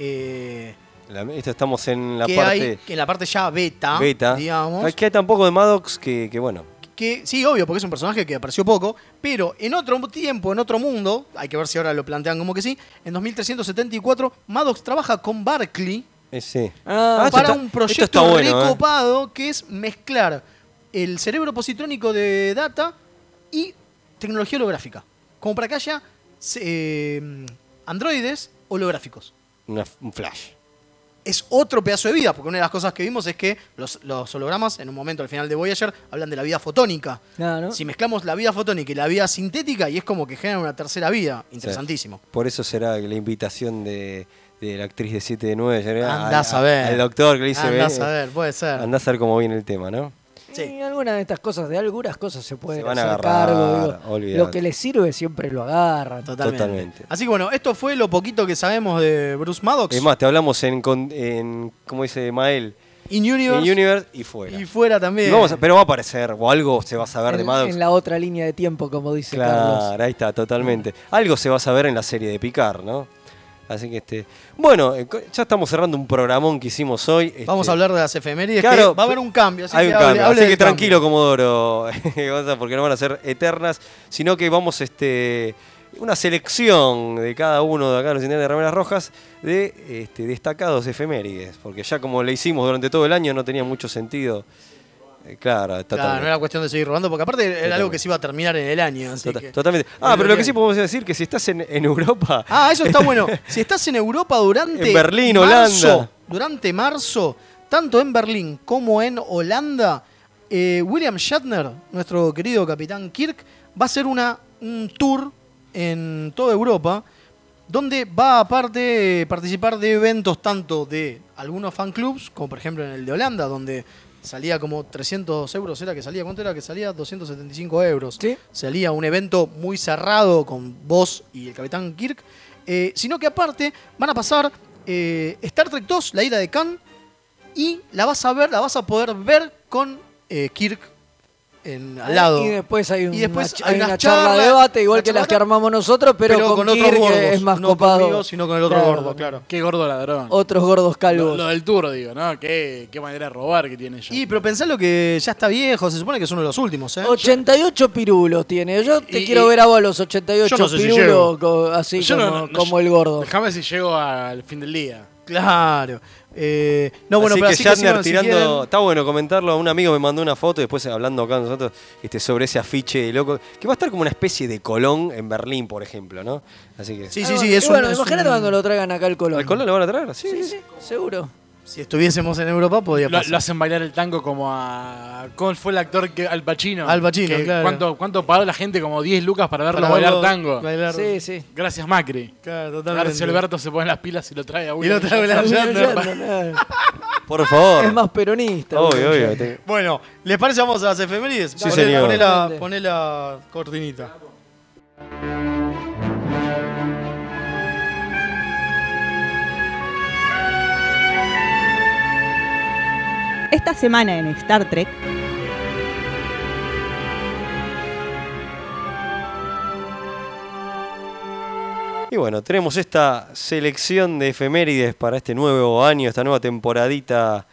eh, La- esto estamos en la que parte hay que en la parte ya beta, beta. digamos, Aquí hay tampoco de Maddox que, que bueno. que sí, obvio, porque es un personaje que apareció poco, pero en otro tiempo, en otro mundo, hay que ver si ahora lo plantean como que sí, en 2374 Maddox trabaja con Barclay eh, sí. Ah, esto para está- un proyecto bueno, ¿eh? recopado que es mezclar el cerebro positrónico de Data y tecnología holográfica. Como para que haya eh, androides holográficos. Una- un flash. Es otro pedazo de vida, porque una de las cosas que vimos es que los, los hologramas, en un momento al final de Voyager, hablan de la vida fotónica. Claro. Si mezclamos la vida fotónica y la vida sintética, y es como que generan una tercera vida. Interesantísimo. Por eso será la invitación de, de la actriz de 7 de 9. Andás a ver. Al doctor que le dice, Andás "Ven, a ver, puede ser. andás a ver cómo viene el tema, ¿no? Sí. Y algunas de estas cosas, de algunas cosas se pueden Se van a hacer agarrar, cargo. digo. lo que les sirve siempre lo agarran. Totalmente. Totalmente. Así que bueno, esto fue lo poquito que sabemos de Bruce Maddox. Es más, te hablamos en, en ¿cómo dice Mael? In Universe. Universe y fuera. Y fuera también. Y vamos a- pero va a aparecer, o algo se va a saber de Maddox. en la otra línea de tiempo, como dice Carlos. Claro, ahí está, totalmente. Algo se va a saber en la serie de Picard, ¿no? Así que este. Bueno, eh, ya estamos cerrando un programón que hicimos hoy. Vamos este, a hablar de las efemérides. Claro, que va a haber un cambio. Así Hay que un cambio, hable así que tranquilo, cambio. Comodoro, <laughs> porque no van a ser eternas, sino que vamos este una selección de cada uno de acá los de Remeras Rojas de este, destacados efemérides, porque ya como le hicimos durante todo el año no tenía mucho sentido. Eh, claro, Claro, totalmente. no era cuestión de seguir robando, porque aparte era algo que se iba a terminar en el año. Así Tota- que- totalmente. Ah, pero lo que sí podemos decir que si estás en, en Europa, Ah, eso está bueno. <laughs> Si estás en Europa durante En Berlín, marzo, Holanda. durante marzo, tanto en Berlín como en Holanda, eh, William Shatner, nuestro querido capitán Kirk, va a hacer una, un tour en toda Europa, donde va aparte participar de eventos tanto de algunos fan clubs, como por ejemplo en el de Holanda, donde salía como 300 euros, ¿era que salía? ¿Cuánto era que salía? 275 euros. Sí. Salía un evento muy cerrado con vos y el capitán Kirk, eh, sino que aparte van a pasar eh, Star Trek 2, la ida de Khan, y la vas a ver, la vas a poder ver con eh, Kirk en, al lado. Y después hay, un- Y después una, ch- hay hay una una charla, charla, de debate, igual que las que armamos nosotros, pero, con, otros Kirk, gordos. que es más no copado. conmigo, sino con el otro Claro. gordo, claro. Qué gordo ladrón. Otros gordos calvos. lo del tour, digo, ¿no? Qué, qué manera de robar que tiene ella. Y pero pensá lo que ya está viejo, se supone que es uno de los últimos, ¿eh? 88 pirulos tiene. Yo te Y- quiero y- ver a vos a los 88 Yo no sé si pirulos llego. co- así Yo como, no- no- como yo- el gordo. Déjame si llego al fin del día. Claro. Eh, no, bueno, así pero que así que Shatner si tirando, quieren. está bueno comentarlo, un amigo me mandó una foto y después hablando acá nosotros este, sobre ese afiche de loco, que va a estar como una especie de Colón en Berlín, por ejemplo, ¿no? Así que... Sí, sí, sí, es un- bueno, es imagínate un- cuando lo traigan acá al Colón. ¿Al Colón lo van a traer? Sí, Sí, sí. sí, seguro. Si estuviésemos en Europa podría Lo, pasar. lo hacen bailar el tango como a. ¿Cómo fue el actor que Al Pacino? Al Pacino, Que claro. ¿cuánto, ¿Cuánto pagó la gente? Como 10 lucas para verlo Para bailar tango. bailar- Sí, sí. Gracias, Macri. Claro, A ver totalmente. si Alberto se pone las pilas y lo trae a Y lo trae a William <laughs> <laughs> Por favor. Es más peronista. Obvio, William obvio. Te- Bueno, ¿les parece? Vamos a las efemérides. Sí, Poné- señor. Poné la, poné la cortinita. Esta semana en Star Trek, Y bueno, tenemos esta selección de efemérides para este nuevo año, esta nueva temporadita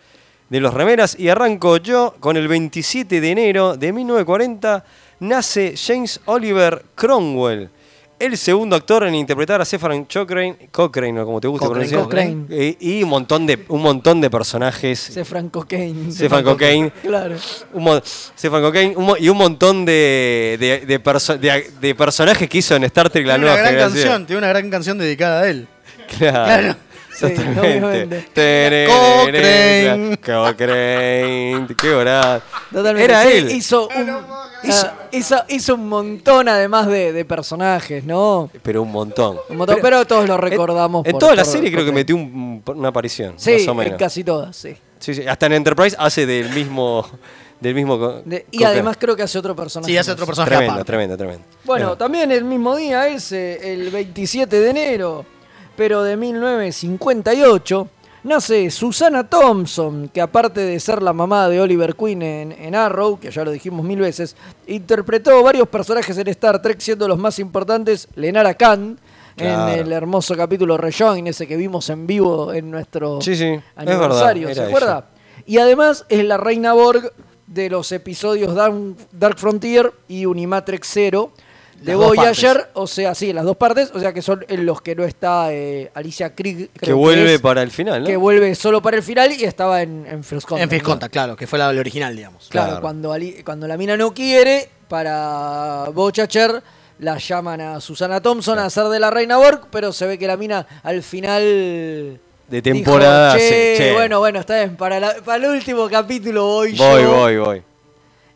de los remeras. Y arranco yo con el 27 de enero de 1940. Nace James Oliver Cromwell, el segundo actor en interpretar a Stephen Cochrane, Cochrane o como te gusta Cochrane, pronunciar. Cochrane. Eh, y un montón de, un montón de personajes. Stefan Cocaine. Stefan Cocaine. <laughs> Claro. Un Stephen mo- y un montón de, de, de perso- de- de personajes que hizo en Star Trek la Tiene nueva una gran generación. canción, tiene una gran canción dedicada a él. Claro. Claro. Sí, Totalmente. Tererere, Cochrane. Qué hora. Totalmente. Era Sí, él. Hizo un, hizo, hizo, hizo un montón además de, de personajes, ¿no? Pero un montón. Un montón, pero, todos lo recordamos. En por- toda la por- serie creo que metió un- una aparición. Sí, más o en menos. casi todas, sí. Sí, sí, Hasta en Enterprise hace del mismo. Del mismo De- y Cochrane. además creo que hace otro personaje. Sí, hace otro personaje Tremendo, aparte. tremendo, tremendo. Bueno, Bueno, también el mismo día ese, el 27 de enero, pero de 1958, nace Susana Thompson, que aparte de ser la mamá de Oliver Queen en, en Arrow, que ya lo dijimos mil veces, interpretó varios personajes en Star Trek, siendo los más importantes Lenara Khan, Claro. en el hermoso capítulo Rejoin, ese que vimos en vivo en nuestro Sí, sí, es aniversario, verdad, ¿se acuerda? Y además es la reina Borg de los episodios Dark, Dark Frontier y Unimatrix Zero de Voyager, o sea, sí, las dos partes, o sea que son en los que no está eh, Alicia Krieg, que vuelve es, para el final, ¿no? que vuelve solo para el final y estaba en, en First Contact, En. Contact, claro, que fue la, la original, digamos. Claro, Claro. Cuando, Ali- cuando la mina no quiere, para Voyager la llaman a Susana Thompson a hacer de la reina Borg, pero se ve que la mina al final De temporada, dijo, sí, "Che, che". bueno, bueno, está bien, para, la- para el último capítulo voy, Voy, yo. voy, voy.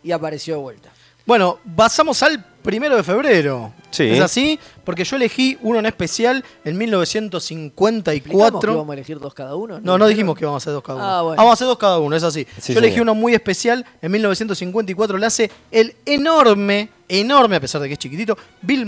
Y apareció de vuelta. Bueno, pasamos al primero de febrero. Sí. ¿Es así? Porque yo elegí uno en especial en ¿Explicamos que 1954. vamos a elegir dos cada uno? No, no dijimos que vamos a hacer dos cada uno. Ah, bueno. Vamos a hacer dos cada uno, es así. Sí, Yo elegí señor. uno muy especial. En 1954 le hace el enorme, enorme, a pesar de que es chiquitito, Bill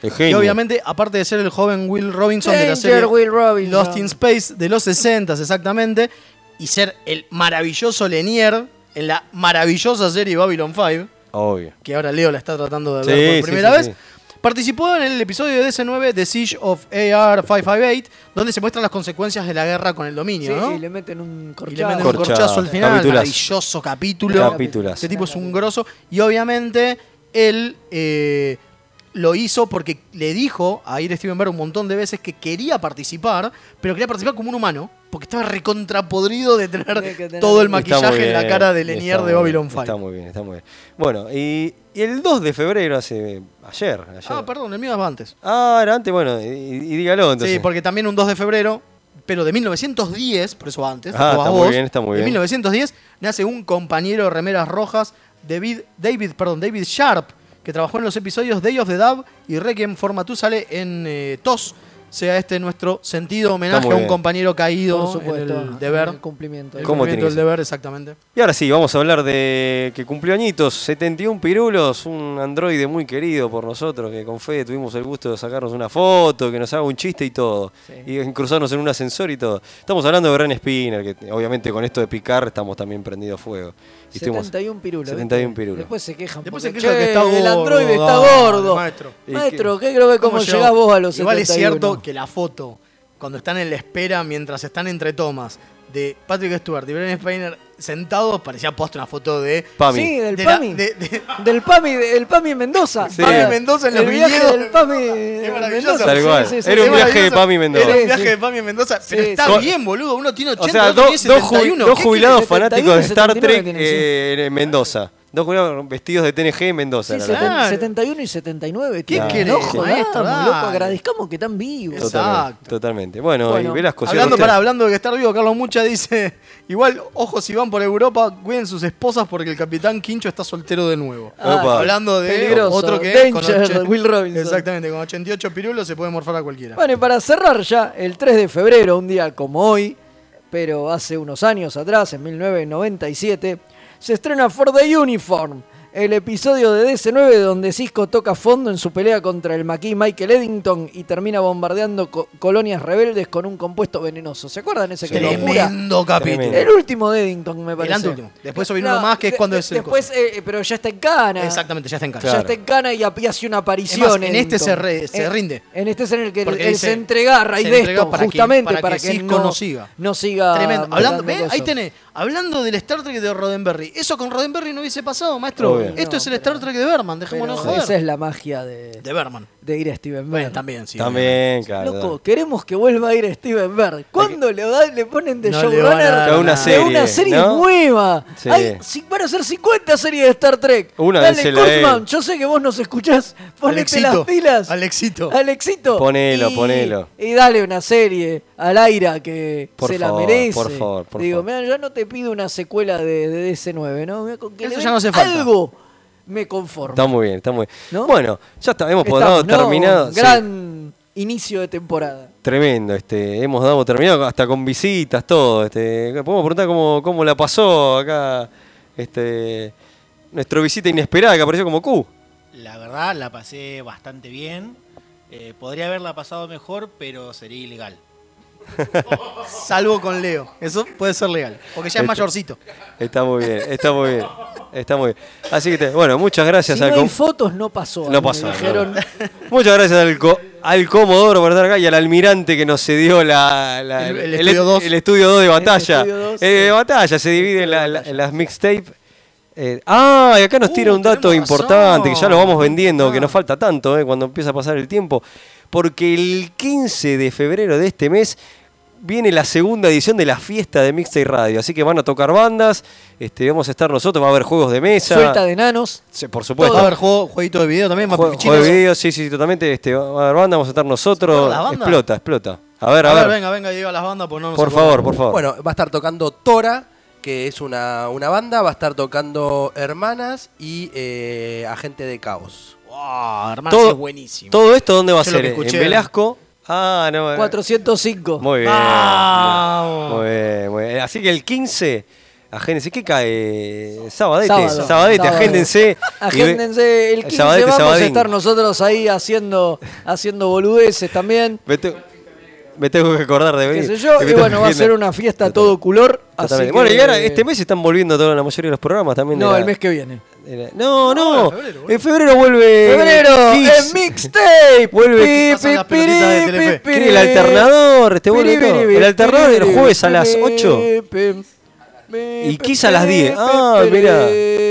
Que genio. obviamente, aparte de ser el joven Will Robinson de la serie Will Robinson. Lost in Space de los 60 exactamente, y ser el maravilloso Lenier en la maravillosa serie Babylon 5, Obvio. que ahora Leo la está tratando de Sí, sí, por primera sí, vez. sí. Participó en el episodio de DC9 The Siege of AR-558, donde se muestran las consecuencias de la guerra con el dominio, Sí, ¿no? y le meten un Y le corchado. meten un Corchado. corchazo al final, Capitulazo. maravilloso capítulo. Capitulazo. Este tipo es un grosso. Y obviamente él eh, lo hizo porque le dijo a Ir Steven Berg un montón de veces que quería participar, pero quería participar como un humano, porque estaba recontrapodrido de tener todo el maquillaje en la cara de Lenier de Babylon 5. Está muy bien, está muy bien. Bueno, y, y el 2 de febrero, hace ayer. ayer. Ah, perdón, el mío es antes. Ah, era antes, bueno, y, y dígalo entonces. Sí, porque también un 2 de febrero, pero de 1910, por eso antes, Ah, está muy bien, está muy de bien. 1910 nace un compañero de remeras rojas, David, David, perdón, David Sharp, que trabajó en los episodios Day of the Dove y Requiem for Mathusalem en eh, TOS. Sea este nuestro sentido homenaje a un compañero caído Por supuesto, en el deber. el cumplimiento. El ¿Cómo cumplimiento del deber, exactamente. Y ahora sí, vamos a hablar de que cumplió añitos, 71 pirulos, un androide muy querido por nosotros, que con Fede tuvimos el gusto de sacarnos una foto, que nos haga un chiste y todo, Sí. y en cruzarnos en un ascensor y todo. Estamos hablando de Ren Spinner, que obviamente con esto de picar estamos también prendidos a fuego. Y estuvimos- 71 pirulos. 71 ¿viste? pirulos. Después se quejan. Después porque, se queja "Che, que está gordo. El androide está gordo. maestro. ¿Y Maestro, ¿qué creo que cómo ¿Cómo llegás vos a los Igual 71? es cierto que la foto, cuando están en la espera, mientras están entre tomas, de Patrick Stewart y Brennan Spiner sentados, parecía posta una foto de... Pami. Sí, del de la- PAMI. de- de- Del PAMI, del PAMI Mendoza. Sí. Pami Mendoza en los El viaje viñedos. del PAMI Es maravilloso. Tal Sí, cual. sí, sí. Era un viaje de. Pami Mendoza. Era un viaje sí. de Pami Mendoza. Pero Sí, está sí. bien, boludo. Uno tiene 80, O sea, otro dos, tiene dos, ju- 71. dos ¿Qué jubilados fanáticos de 71 Star 79 Trek eh, en Mendoza. Dos jubilados vestidos de TNG en Mendoza. Sí, la seten- verdad. Claro. 71 y 79. ¿Qué No jodamos, maestro? Dale. loco, agradezcamos que están vivos. Exacto. Totalmente, totalmente. Bueno, Bueno, y Velasco, Hablando, cierra usted. para, hablando de que estar vivo, Carlos Mucha dice: Igual, ojos si van por Europa, cuiden sus esposas porque el capitán Quincho está soltero de nuevo. Ah, Opa. Hablando de Peligroso. otro que Danger, ocho- Will Robinson. Exactamente, con 88 pirulos se puede morfar a cualquiera. Bueno, y para cerrar ya, el 3 de febrero, un día como hoy, pero hace unos años atrás, en 1997, se estrena For the Uniform, el episodio de DC9 donde Cisco toca fondo en su pelea contra el maquis Michael Eddington y termina bombardeando co- colonias rebeldes con un compuesto venenoso. ¿Se acuerdan ese que locura? Tremendo capítulo. El último de Eddington, me parece. anteúltimo. Después vino uno más que es cuando de- es el Después, eh, pero ya está en cana. Exactamente, ya está en casa. Ya está en cana y, y hace una aparición. Es más, en este se re- se En- rinde. En este es en el que él, él se entrega a raíz se de entrega esto, para que- justamente para para que que, Cisco no, no siga. no siga Tremendo. Hablando, matando ¿ves? Ahí tenés. Hablando del Star Trek de Roddenberry. Eso con Roddenberry no hubiese pasado, maestro. Obvio. Esto No, es el pero- Star Trek de Berman, Pero dejémonos joder. esa es la magia de, De Berman. de ir a Steven Bueno, Berg. también, sí. También, claro. Loco, queremos que vuelva a ir a Steven Berg. ¿Cuándo le, da- le ponen de No showrunner una serie, de una serie ¿no? nueva? Sí. Hay- si- van a ser 50 series de Star Trek. Una Dale, a él. Kurtzman, yo sé que vos nos escuchás. Ponete Alexito, las pilas. Alexito. Alexito. Ponelo, y, ponelo. Y dale una serie al aire que Por se favor, la merece. por favor, por Digo, favor. mira, yo no te pido una secuela de, de DC9, ¿no? Mirá, con que Eso le ya no hace falta. Algo me conformo. Está muy bien, está muy bien. ¿No? Bueno, ya está, hemos Estamos, ¿no? terminado. sí, Gran inicio de temporada. tremendo, este, hemos dado terminado hasta con visitas, todo. Este, podemos preguntar cómo, cómo la pasó acá, este, nuestro visita inesperada que apareció como Q. La verdad, la pasé bastante bien. Eh, podría haberla pasado mejor, pero sería ilegal. <laughs> Salvo con Leo. Eso puede ser legal. Porque ya es Este- mayorcito. Está muy bien, está muy bien, está muy bien. Así que, te- bueno, muchas gracias Si al no hay fotos, no pasó. No me pasó, Dijeron, Muchas gracias al, co- al Comodoro por estar acá y al almirante que nos cedió la, la- El- el estudio dos. el estudio 2 de batalla. estudio dos, Eh, de batalla, se divide en, la- la- en las mixtape. Eh, ah, y acá nos Uh, tira un dato importante que ya lo vamos vendiendo, que nos falta tanto eh, cuando empieza a pasar el tiempo. Porque el 15 de febrero de este mes viene la segunda edición de la fiesta de Mixtape Radio. Así que van a tocar bandas, este, vamos a estar nosotros, va a haber juegos de mesa. suelta de nanos. Sí, por supuesto. Va a haber juego, jueguito de video también, más Jue- pichinos. Juego de video, sí, sí, totalmente. Este, va a haber banda, vamos a estar nosotros. Explota, explota. A ver, a, A ver, ver. venga, venga, diga las bandas, pues no nos por favor, por favor. Bueno, va a estar tocando Tora, que es una, una banda, va a estar tocando Hermanas y eh, Agente de Caos. Wow, hermano, Todo- es buenísimo. ¿Todo esto dónde va a Yo ser? ¿En Velasco? Ah, no. 405. Muy bien. Vamos. Muy bien, muy bien. Así que el 15, agéndense. ¿Qué cae? Sabadete. Sábado. Sabadete, Sábado. agéndense. <laughs> Agéndense, el 15 Sabadete, vamos Sabadín. a estar nosotros ahí haciendo, haciendo boludeces también. Me, te- me tengo que acordar de qué venir. sé yo, y bueno, va a ser una fiesta a todo color. Así que- Bueno, y ahora este mes están volviendo toda la mayoría de los programas también. No, la- el mes que viene. la- No, no. en febrero vuelve. Febrero, el mixtape. Vuelve- Pi, pi, pi, ¿Qué? El alternador, este vuelve todo. El alternador el jueves a las piri, 8 piri, y Kiss a las 10. Ah, mira.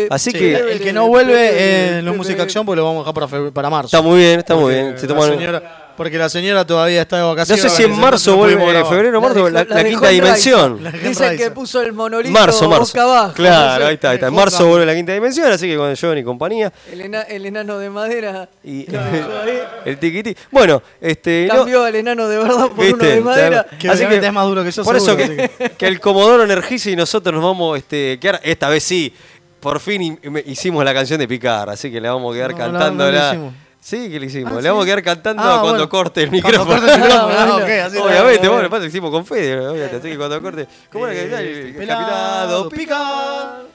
Así Sí, que el que no vuelve eh, no es Música Acción porque lo vamos a dejar para, para marzo. está muy bien, está muy bien. Se la toman- señora- porque la señora todavía está de No vacaciones. sé si en marzo vuelve, en febrero o marzo, la, La la quinta en dimensión. La Dicen que puso el monolito Marzo, marzo. boca abajo. Claro, no sé. ahí está, ahí está. En marzo vuelve la quinta dimensión, así que con John y compañía. El, ena- el enano de madera Y <laughs> el tiquití. Bueno, este. no- cambió al enano de verdad por uno ¿Viste? de madera. Que Así que- es más duro que yo, Por eso que, que el Comodoro Energiza y nosotros nos vamos este, quedar, esta vez sí, por fin hicimos la canción de Picar, así que le vamos a quedar No, lo. Sí, que lo hicimos. Ah, le ¿sí? vamos a quedar cantando Ah, cuando bueno. corte el micrófono. corte el micrófono, <laughs> Ah, así lo- Obviamente, bueno. pasa que hicimos con Fede, obviamente, así que cuando corte. ¿Cómo era que decía? Pelado, capitado picar.